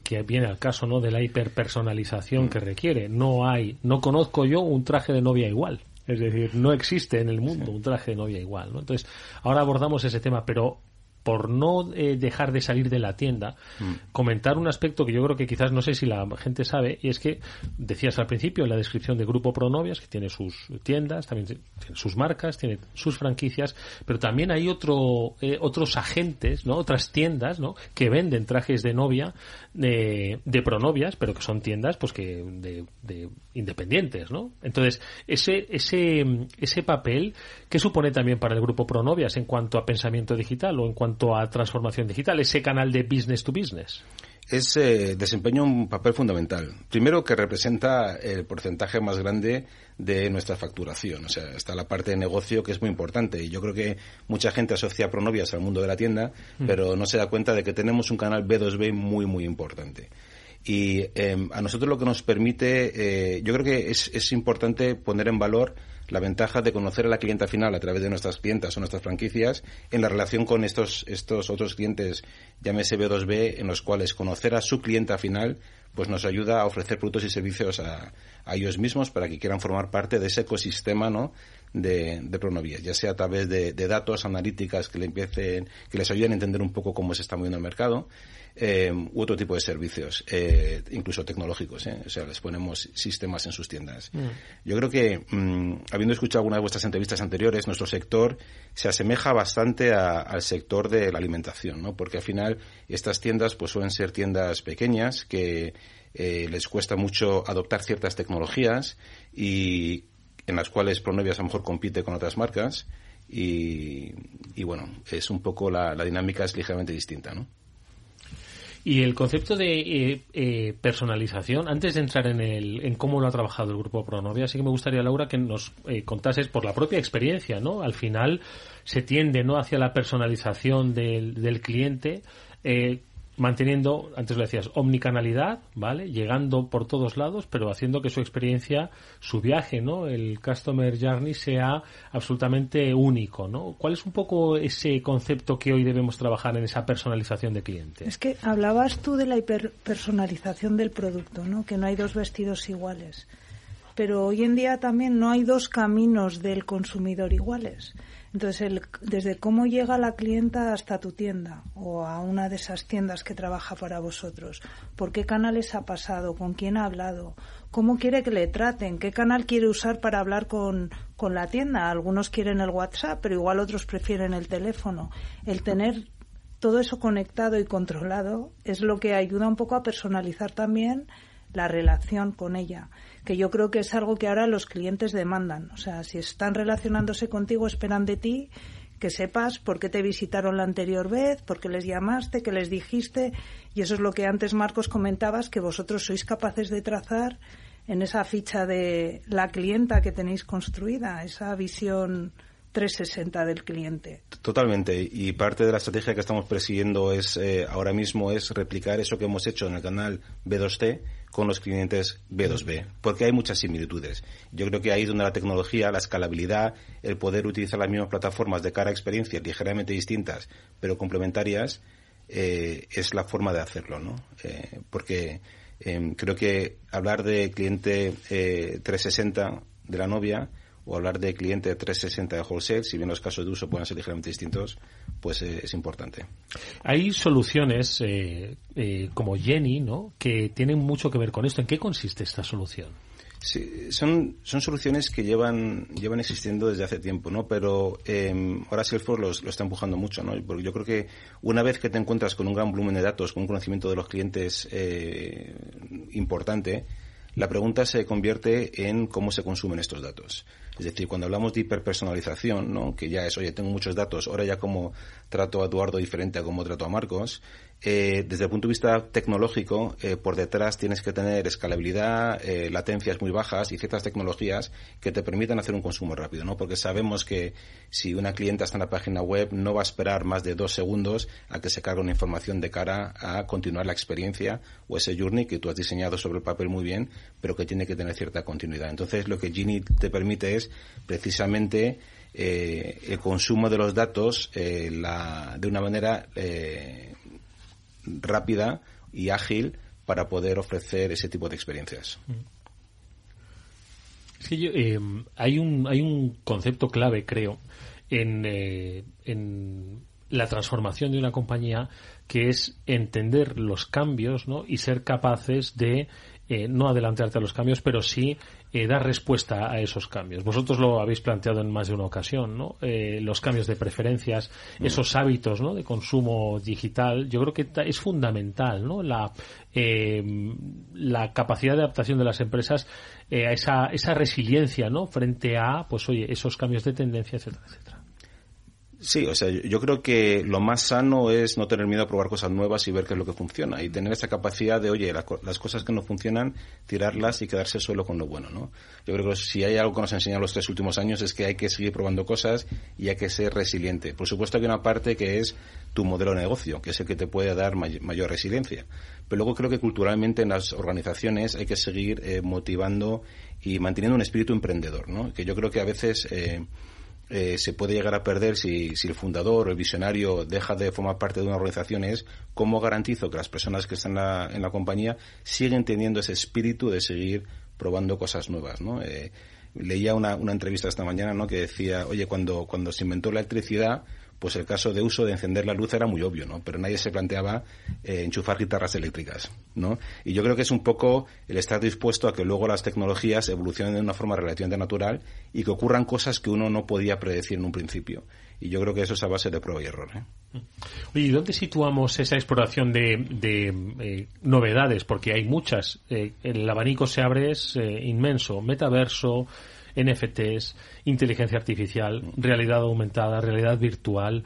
que viene al caso, ¿no? De la hiperpersonalización mm. que requiere. No hay, no conozco yo un traje de novia igual. Es decir, no existe en el mundo un traje de novia igual, ¿no? Entonces, ahora abordamos ese tema, pero por no eh, dejar de salir de la tienda, mm. comentar un aspecto que yo creo que quizás no sé si la gente sabe, y es que decías al principio en la descripción de Grupo Pronovias, que tiene sus tiendas, también tiene sus marcas, tiene sus franquicias, pero también hay otro, eh, otros agentes, ¿no? otras tiendas ¿no? que venden trajes de novia de, de Pronovias, pero que son tiendas pues que de, independientes. ¿no? Entonces, ese, ese, ese papel, ¿qué supone también para el Grupo Pronovias en cuanto a pensamiento digital o en cuanto a transformación digital, ese canal de business to business? Es eh, desempeña un papel fundamental. Primero que representa el porcentaje más grande de nuestra facturación. O sea, está la parte de negocio que es muy importante. Y yo creo que mucha gente asocia Pronovias al mundo de la tienda, mm. pero no se da cuenta de que tenemos un canal B2B muy, muy importante. Y em, a nosotros lo que nos permite, eh, yo creo que es, es importante poner en valor la ventaja de conocer a la clienta final a través de nuestras clientas o nuestras franquicias en la relación con estos, estos otros clientes, llámese B2B, en los cuales conocer a su clienta final pues nos ayuda a ofrecer productos y servicios a, ellos mismos para que quieran formar parte de ese ecosistema ¿no? de, de ya sea a través de, de, datos, analíticas que, le empiecen, que les ayuden a entender un poco cómo se está moviendo el mercado, eh, u otro tipo de servicios, eh, incluso tecnológicos. ¿eh? O sea, les ponemos sistemas en sus tiendas. Mm. Yo creo que, mm, habiendo escuchado algunas de vuestras entrevistas anteriores, nuestro sector se asemeja bastante al sector de la alimentación, ¿no? Porque al final estas tiendas pues suelen ser tiendas pequeñas que eh, les cuesta mucho adoptar ciertas tecnologías y en las cuales Pronovias a lo mejor compite con otras marcas y, bueno, es un poco la, la dinámica es ligeramente distinta, ¿no? Y el concepto de eh, eh, personalización, antes de entrar en, el, en cómo lo ha trabajado el grupo Pronovia, sí que me gustaría, Laura, que nos eh, contases por la propia experiencia, ¿no? Al final se tiende, ¿no?, hacia la personalización del, del cliente. Manteniendo, antes lo decías, omnicanalidad, ¿vale? Llegando por todos lados, pero haciendo que su experiencia, su viaje, ¿no? El customer journey sea absolutamente único, ¿no? ¿Cuál es un poco ese concepto que hoy debemos trabajar en esa personalización de cliente? Es que hablabas tú de la hiperpersonalización del producto, ¿no? Que no hay dos vestidos iguales. Pero hoy en día también no hay dos caminos del consumidor iguales. Entonces, desde cómo llega la clienta hasta tu tienda o a una de esas tiendas que trabaja para vosotros, por qué canales ha pasado, con quién ha hablado, cómo quiere que le traten, qué canal quiere usar para hablar con, con la tienda. Algunos quieren el WhatsApp, pero igual otros prefieren el teléfono. El tener todo eso conectado y controlado es lo que ayuda un poco a personalizar también la relación con ella que yo creo que es algo que ahora los clientes demandan. O sea, si están relacionándose contigo, esperan de ti que sepas por qué te visitaron la anterior vez, por qué les llamaste, qué les dijiste. Y eso es lo que antes, Marcos, comentabas, que vosotros sois capaces de trazar en esa ficha de la clienta que tenéis construida, esa visión 360 del cliente. Totalmente. Y parte de la estrategia que estamos persiguiendo es eh, ahora mismo es replicar eso que hemos hecho en el canal B2T con los clientes B2B, porque hay muchas similitudes. Yo creo que ahí es donde la tecnología, la escalabilidad, el poder utilizar las mismas plataformas de cara a experiencias ligeramente distintas, pero complementarias, eh, es la forma de hacerlo, ¿no? Eh, porque creo que hablar de cliente 360 eh, de la novia o hablar de cliente 360 de wholesale, si bien los casos de uso pueden ser ligeramente distintos, pues eh, es importante. Hay soluciones eh, eh, como Jenny, ¿no? Que tienen mucho que ver con esto. ¿En qué consiste esta solución? Sí, son, son soluciones que llevan, llevan existiendo desde hace tiempo, ¿no? Pero eh, ahora Salesforce lo está empujando mucho, ¿no? Porque yo creo que una vez que te encuentras con un gran volumen de datos, con un conocimiento de los clientes eh, importante, la pregunta se convierte en cómo se consumen estos datos. Es decir, cuando hablamos de hiperpersonalización, ¿no? que ya es, oye, tengo muchos datos, ahora ya como trato a Eduardo diferente a como trato a Marcos, eh, desde el punto de vista tecnológico, eh, por detrás tienes que tener escalabilidad, eh, latencias muy bajas y ciertas tecnologías que te permitan hacer un consumo rápido, ¿no? Porque sabemos que si una clienta está en la página web, no va a esperar más de dos segundos a que se cargue una información de cara a continuar la experiencia o ese journey que tú has diseñado sobre el papel muy bien, pero que tiene que tener cierta continuidad. Entonces, lo que Gini te permite es precisamente el consumo de los datos la, de una manera rápida y ágil para poder ofrecer ese tipo de experiencias. Eh, hay, un, hay un concepto clave, creo, en, eh, en la transformación de una compañía que es entender los cambios ¿no? y ser capaces de eh, no adelantarte a los cambios, pero sí eh, dar respuesta a esos cambios. Vosotros lo habéis planteado en más de una ocasión, ¿no? Eh, los cambios de preferencias, mm. esos hábitos, ¿no? De consumo digital. Yo creo que es fundamental, ¿no? La, la capacidad de adaptación de las empresas a esa, esa resiliencia, ¿no? Frente a, pues oye, esos cambios de tendencia, etcétera, etcétera. Sí, o sea, yo creo que lo más sano es no tener miedo a probar cosas nuevas y ver qué es lo que funciona y tener esa capacidad de, oye, las cosas que no funcionan, tirarlas y quedarse solo con lo bueno, ¿no? Yo creo que si hay algo que nos han enseñado los tres últimos años es que hay que seguir probando cosas y hay que ser resiliente. Por supuesto que hay una parte que es tu modelo de negocio, que es el que te puede dar mayor resiliencia. Pero luego creo que culturalmente en las organizaciones hay que seguir eh, motivando y manteniendo un espíritu emprendedor, ¿no? Que yo creo que a veces... Eh, eh, se puede llegar a perder si, si, el fundador o el visionario deja de formar parte de una organización es cómo garantizo que las personas que están en la, en la compañía siguen teniendo ese espíritu de seguir probando cosas nuevas, ¿no? Eh, leía una, una entrevista esta mañana, ¿no? Que decía, oye, cuando, cuando se inventó la electricidad, pues el caso de uso de encender la luz era muy obvio, ¿no? Pero nadie se planteaba eh, enchufar guitarras eléctricas, ¿no? Y yo creo que es un poco el estar dispuesto a que luego las tecnologías evolucionen de una forma relativamente natural y que ocurran cosas que uno no podía predecir en un principio. Y yo creo que eso es a base de prueba y error. ¿eh? Oye, ¿y dónde situamos esa exploración de, de eh, novedades? Porque hay muchas. el abanico se abre, es inmenso. Metaverso, NFTs, inteligencia artificial, realidad aumentada, realidad virtual.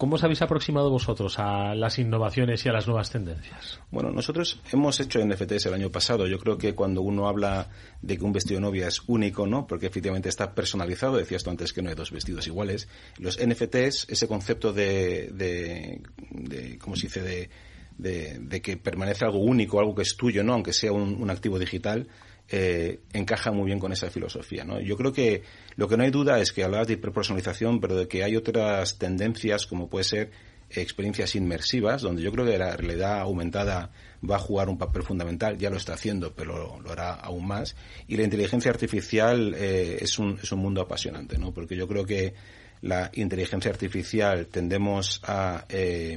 ¿Cómo os habéis aproximado vosotros a las innovaciones y a las nuevas tendencias? Bueno, nosotros hemos hecho NFTs el año pasado. Yo creo que cuando uno habla de que un vestido de novia es único, ¿no? Porque efectivamente está personalizado, decías tú antes que no hay dos vestidos iguales. Los NFTs, ese concepto de, de, ¿cómo se dice?, de, de, que permanece algo único, algo que es tuyo, ¿no? Aunque sea un activo digital, eh, encaja muy bien con esa filosofía. ¿no? Yo creo que lo que no hay duda es que hablabas de hiperpersonalización, pero de que hay otras tendencias como puede ser experiencias inmersivas, donde yo creo que la realidad aumentada va a jugar un papel fundamental, ya lo está haciendo, pero lo, hará aún más. Y la inteligencia artificial eh, es, un, es un mundo apasionante, ¿no? porque yo creo que la inteligencia artificial tendemos a eh,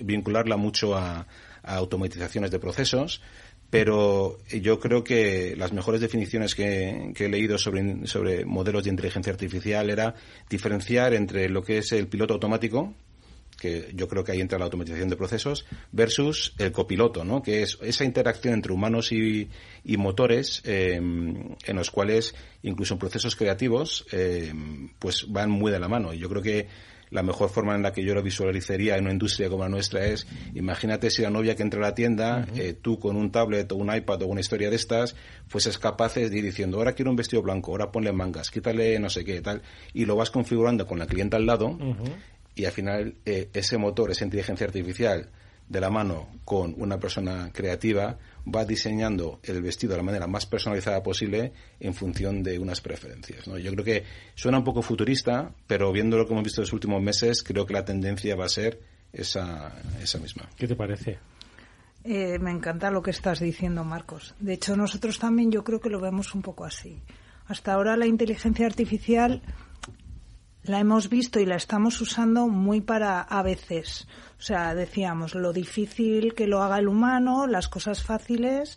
vincularla mucho a automatizaciones de procesos, pero yo creo que las mejores definiciones que, he leído sobre, sobre, modelos de inteligencia artificial era diferenciar entre lo que es el piloto automático, que yo creo que ahí entra la automatización de procesos, versus el copiloto, ¿no? que es esa interacción entre humanos y, motores eh, en los cuales incluso en procesos creativos eh, pues van muy de la mano. Y yo creo que la mejor forma en la que yo lo visualizaría en una industria como la nuestra es, imagínate si la novia que entra a la tienda, eh, tú con un tablet o un iPad o una historia de estas, fueses capaces de ir diciendo, ahora quiero un vestido blanco, ahora ponle mangas, quítale no sé qué, tal, y lo vas configurando con la clienta al lado, y al final eh, ese motor, esa inteligencia artificial, de la mano con una persona creativa, va diseñando el vestido de la manera más personalizada posible en función de unas preferencias. ¿no? Yo creo que suena un poco futurista, pero viendo lo que hemos visto en los últimos meses, creo que la tendencia va a ser esa, esa misma. ¿Qué te parece? Eh, me encanta lo que estás diciendo, Marcos. De hecho, nosotros también yo creo que lo vemos un poco así. Hasta ahora la inteligencia artificial la hemos visto y la estamos usando muy para a veces. O sea, decíamos, lo difícil que lo haga el humano, las cosas fáciles,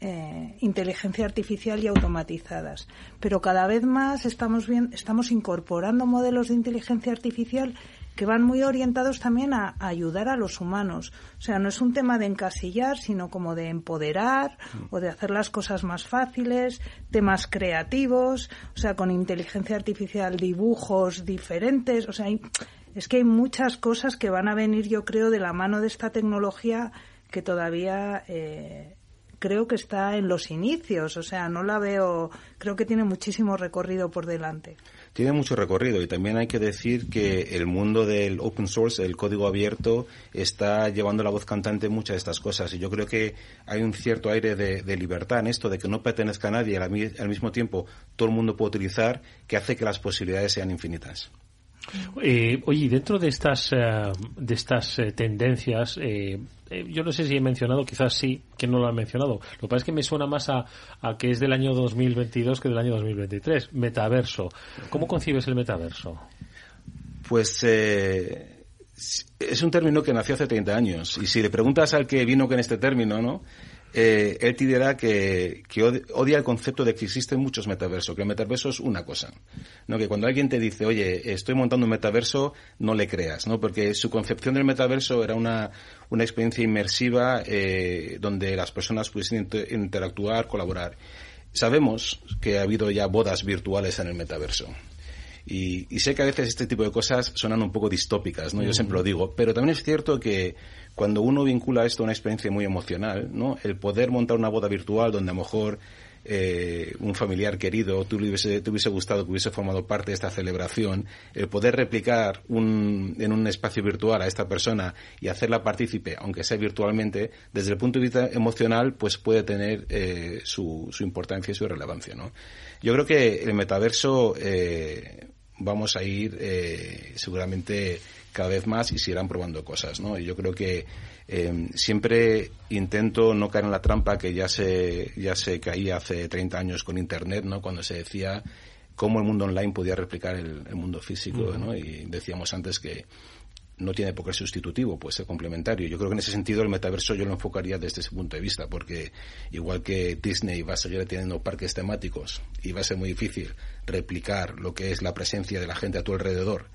eh, inteligencia artificial y automatizadas. Pero cada vez más estamos, bien, estamos incorporando modelos de inteligencia artificial que van muy orientados también a, ayudar a los humanos. O sea, no es un tema de encasillar, sino como de empoderar o de hacer las cosas más fáciles, temas creativos, o sea, con inteligencia artificial dibujos diferentes, o sea, es que hay muchas cosas que van a venir, yo creo, de la mano de esta tecnología que todavía eh, creo que está en los inicios, o sea, no la veo, creo que tiene muchísimo recorrido por delante tiene mucho recorrido y también hay que decir que el mundo del open source, el código abierto, está llevando la voz cantante muchas de estas cosas y yo creo que hay un cierto aire de, libertad en esto, de que no pertenezca a nadie y al, mismo tiempo todo el mundo puede utilizar, que hace que las posibilidades sean infinitas. Eh, oye, dentro de estas, eh, de estas eh, tendencias, eh, eh, yo no sé si he mencionado, quizás sí, que no lo han mencionado. Lo que pasa es que me suena más a, que es del año 2022 que del año 2023. Metaverso. ¿Cómo concibes el metaverso? Pues es un término que nació hace 30 años. Y si le preguntas al que vino con este término, ¿no? Eh, él te dirá que, odia el concepto de que existen muchos metaversos, que el metaverso es una cosa. ¿no? Que cuando alguien te dice, oye, estoy montando un metaverso, no le creas, ¿no? Porque su concepción del metaverso era una, una experiencia inmersiva eh, donde las personas pudiesen interactuar, colaborar. Sabemos que ha habido ya bodas virtuales en el metaverso. Y, sé que a veces este tipo de cosas suenan un poco distópicas, ¿no? Yo siempre lo digo, pero también es cierto que cuando uno vincula esto a una experiencia muy emocional, ¿no? El poder montar una boda virtual donde a lo mejor eh, un familiar querido, tú le hubiese, te hubiese gustado que hubiese formado parte de esta celebración, el poder replicar un, en un espacio virtual a esta persona y hacerla partícipe, aunque sea virtualmente, desde el punto de vista emocional, pues puede tener eh, su, su, importancia y su relevancia. ¿no? Yo creo que el metaverso eh, vamos a ir eh, seguramente cada vez más y se irán probando cosas. ¿no? Y yo creo que Em, siempre intento no caer en la trampa que ya se, ya se caía hace 30 años con Internet, ¿no? Cuando se decía cómo el mundo online podía replicar el, mundo físico, ¿no? Y decíamos antes que no tiene por qué ser sustitutivo, puede ser complementario. Yo creo que en ese sentido el metaverso yo lo enfocaría desde ese punto de vista, porque igual que Disney va a seguir teniendo parques temáticos y va a ser muy difícil replicar lo que es la presencia de la gente a tu alrededor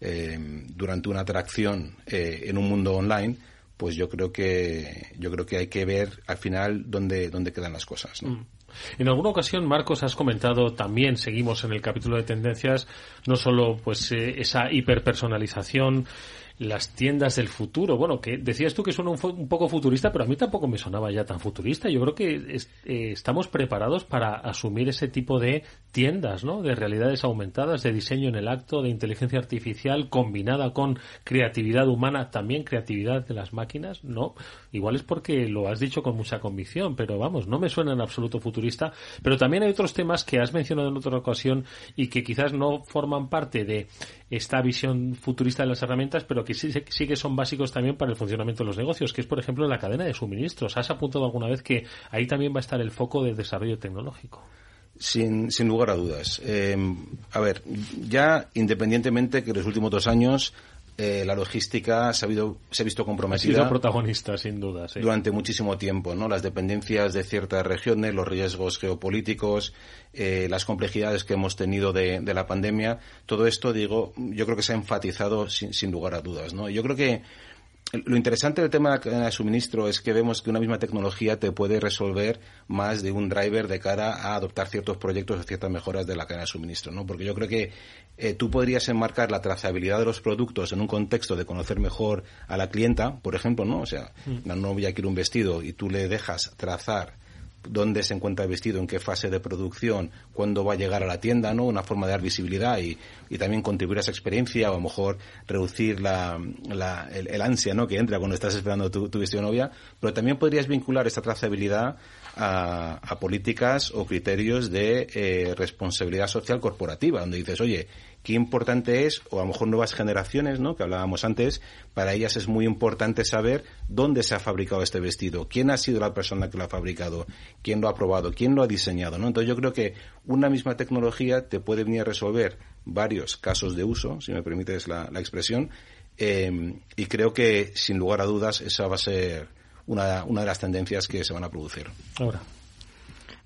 em, durante una atracción eh, en un mundo online, pues yo creo que yo creo que hay que ver al final dónde, dónde quedan las cosas. ¿no? Mm. En alguna ocasión, Marcos, has comentado también, seguimos en el capítulo de tendencias, no solo pues eh, esa hiperpersonalización, las tiendas del futuro. Bueno, que decías tú que suena un, poco futurista, pero a mí tampoco me sonaba ya tan futurista. Yo creo que eh, estamos preparados para asumir ese tipo de tiendas, ¿no? De realidades aumentadas, de diseño en el acto, de inteligencia artificial combinada con creatividad humana, también creatividad de las máquinas, ¿no? Igual es porque lo has dicho con mucha convicción, pero vamos, no me suena en absoluto futurista. Pero también hay otros temas que has mencionado en otra ocasión y que quizás no forman parte de esta visión futurista de las herramientas, pero que sí, que son básicos también para el funcionamiento de los negocios, que es, por ejemplo, la cadena de suministros. ¿Has apuntado alguna vez que ahí también va a estar el foco del desarrollo tecnológico? Sin, sin lugar a dudas. Eh, a ver, ya independientemente que en los últimos dos años eh, la logística se ha, se ha visto comprometida. Ha sido protagonista, sin duda. Durante muchísimo tiempo, ¿no? Las dependencias de ciertas regiones, los riesgos geopolíticos, eh, las complejidades que hemos tenido de, de, la pandemia, todo esto, digo, yo creo que se ha enfatizado sin, sin lugar a dudas, ¿no? Yo creo que lo interesante del tema de la cadena de suministro es que vemos que una misma tecnología te puede resolver más de un driver de cara a adoptar ciertos proyectos o ciertas mejoras de la cadena de suministro, ¿no? Porque yo creo que eh, tú podrías enmarcar la trazabilidad de los productos en un contexto de conocer mejor a la clienta, por ejemplo, ¿no? O sea, mm. la novia quiere un vestido y tú le dejas trazar dónde se encuentra el vestido, en qué fase de producción, cuándo va a llegar a la tienda, ¿no? Una forma de dar visibilidad y, y también contribuir a esa experiencia o a lo mejor reducir la, la el, ansia, ¿no? Que entra cuando estás esperando tu, tu vestido novia. Pero también podrías vincular esta trazabilidad a, a políticas o criterios de eh, responsabilidad social corporativa, donde dices, oye, qué importante es, o a lo mejor nuevas generaciones, ¿no? que hablábamos antes, para ellas es muy importante saber dónde se ha fabricado este vestido, quién ha sido la persona que lo ha fabricado, quién lo ha probado, quién lo ha diseñado. ¿no? Entonces yo creo que una misma tecnología te puede venir a resolver varios casos de uso, si me permites la, expresión, eh, y creo que sin lugar a dudas esa va a ser una, una de las tendencias que se van a producir. Ahora.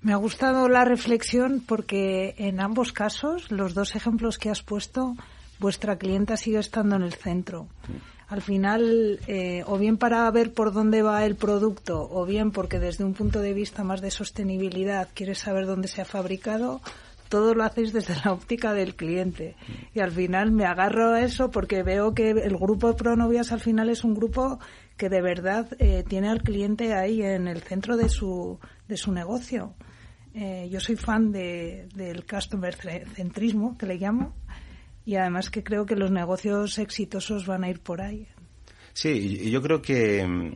Me ha gustado la reflexión porque en ambos casos, los dos ejemplos que has puesto, vuestra clienta sigue estando en el centro. Al final, eh, o bien para ver por dónde va el producto, o bien porque desde un punto de vista más de sostenibilidad quieres saber dónde se ha fabricado, todo lo hacéis desde la óptica del cliente. Y al final me agarro a eso porque veo que el grupo Pronovias al final es un grupo que de verdad eh, tiene al cliente ahí en el centro de su, de su negocio. Eh, yo soy fan de, del customer centrismo, que le llamo, y además que creo que los negocios exitosos van a ir por ahí. Sí, y yo creo que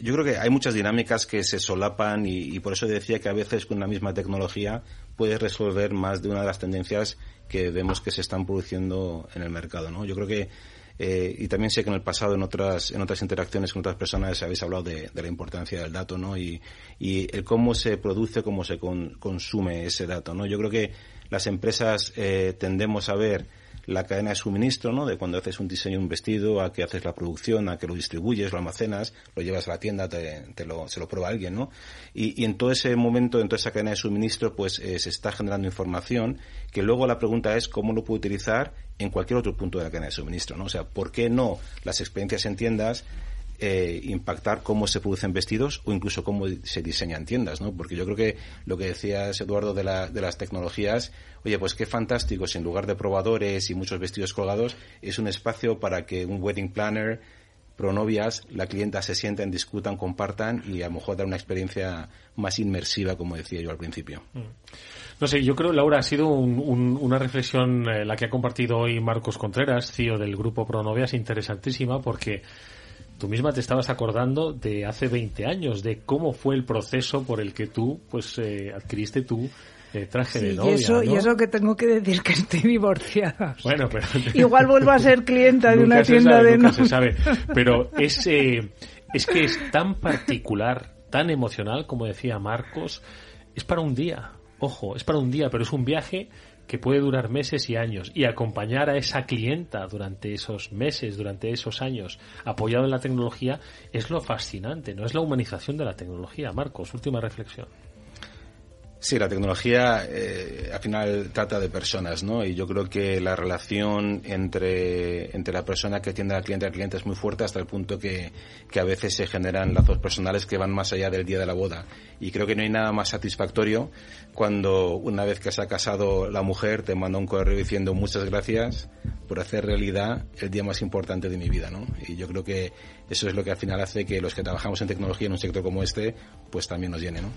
yo creo que hay muchas dinámicas que se solapan y, por eso decía que a veces con una misma tecnología puede resolver más de una de las tendencias que vemos que se están produciendo en el mercado, ¿no? Yo creo que eh, y también sé que en el pasado, en otras, en otras interacciones con otras personas, habéis hablado de, la importancia del dato, ¿no? Y, y, el cómo se produce, cómo se consume ese dato, ¿no? Yo creo que las empresas eh, tendemos a ver la cadena de suministro, ¿no? De cuando haces un diseño un vestido, a que haces la producción, a que lo distribuyes, lo almacenas, lo llevas a la tienda, te, lo, se lo prueba alguien, ¿no? Y, y, en todo ese momento, en toda esa cadena de suministro, pues eh, se está generando información que luego la pregunta es cómo lo puedo utilizar en cualquier otro punto de la cadena de suministro, ¿no? O sea, ¿por qué no las experiencias en tiendas eh, impactar cómo se producen vestidos o incluso cómo se diseñan tiendas, ¿no? Porque yo creo que lo que decías, Eduardo, de, la, de las tecnologías, oye, pues qué fantástico si en lugar de probadores y muchos vestidos colgados es un espacio para que un wedding planner pronovias, la clienta se sienten, discutan, compartan y a lo mejor dar una experiencia más inmersiva, como decía yo al principio. Mm. No sé, yo creo, Laura, ha sido una reflexión eh, la que ha compartido hoy Marcos Contreras, CEO del grupo Pronovias, interesantísima porque tú misma te estabas acordando de hace 20 años, de cómo fue el proceso por el que tú pues eh, adquiriste tu eh, traje de novia. Y eso, y eso que tengo que decir que estoy divorciada. Bueno, pero... Igual vuelvo a ser clienta de una tienda de nunca se sabe. Pero es, es que es tan particular, tan emocional, como decía Marcos, es para un día. Ojo, es para un día, pero es un viaje que puede durar meses y años y acompañar a esa clienta durante esos meses, durante esos años, apoyado en la tecnología, es lo fascinante, no es la humanización de la tecnología. Marcos, última reflexión. Sí, la tecnología eh, al final trata de personas, ¿no? Y yo creo que la relación entre, entre la persona que atiende al cliente y al cliente es muy fuerte hasta el punto que, que a veces se generan lazos personales que van más allá del día de la boda. Y creo que no hay nada más satisfactorio cuando una vez que se ha casado la mujer te manda un correo diciendo muchas gracias por hacer realidad el día más importante de mi vida, ¿no? Y yo creo que eso es lo que al final hace que los que trabajamos en tecnología en un sector como este, pues también nos llene, ¿no?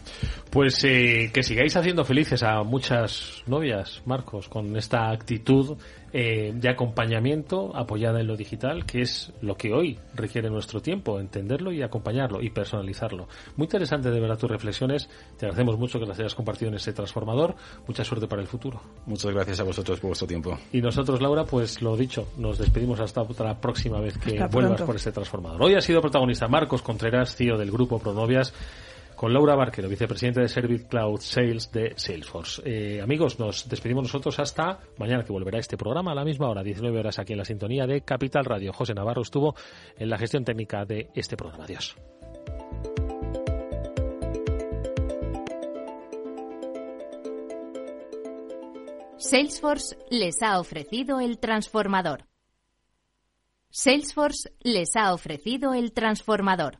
Pues eh, que sigáis haciendo felices a muchas novias, Marcos, con esta actitud eh, de acompañamiento apoyada en lo digital, que es lo que hoy requiere nuestro tiempo, entenderlo y acompañarlo y personalizarlo. Muy interesante de verdad tus reflexiones. Te agradecemos mucho que las hayas compartido en este transformador. Mucha suerte para el futuro. Muchas gracias a vosotros por vuestro tiempo. Y nosotros, Laura, pues lo dicho, nos despedimos hasta la próxima vez que vuelvas por este transformador. Hoy ha sido protagonista Marcos Contreras, CEO del grupo Pronovias con Laura Barquero, vicepresidente de Service Cloud Sales de Salesforce. Eh, amigos, nos despedimos nosotros hasta mañana que volverá este programa a la misma hora, 19 horas aquí en la sintonía de Capital Radio. José Navarro estuvo en la gestión técnica de este programa. Adiós. Salesforce les ha ofrecido el transformador. Salesforce les ha ofrecido el transformador.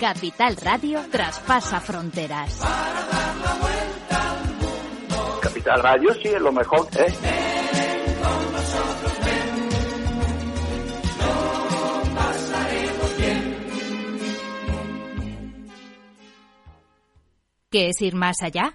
Capital Radio traspasa fronteras. Capital Radio sí es lo mejor, ¿eh? ¿Qué es ir más allá?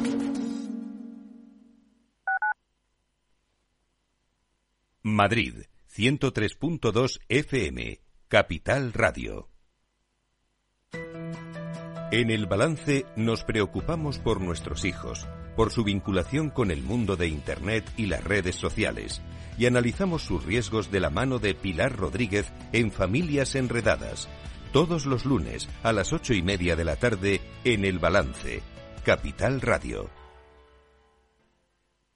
Madrid, 103.2 FM, Capital Radio. En el balance nos preocupamos por nuestros hijos, por su vinculación con el mundo de Internet y las redes sociales, y analizamos sus riesgos de la mano de Pilar Rodríguez en Familias Enredadas, todos los lunes a las ocho y media de la tarde en el balance, Capital Radio.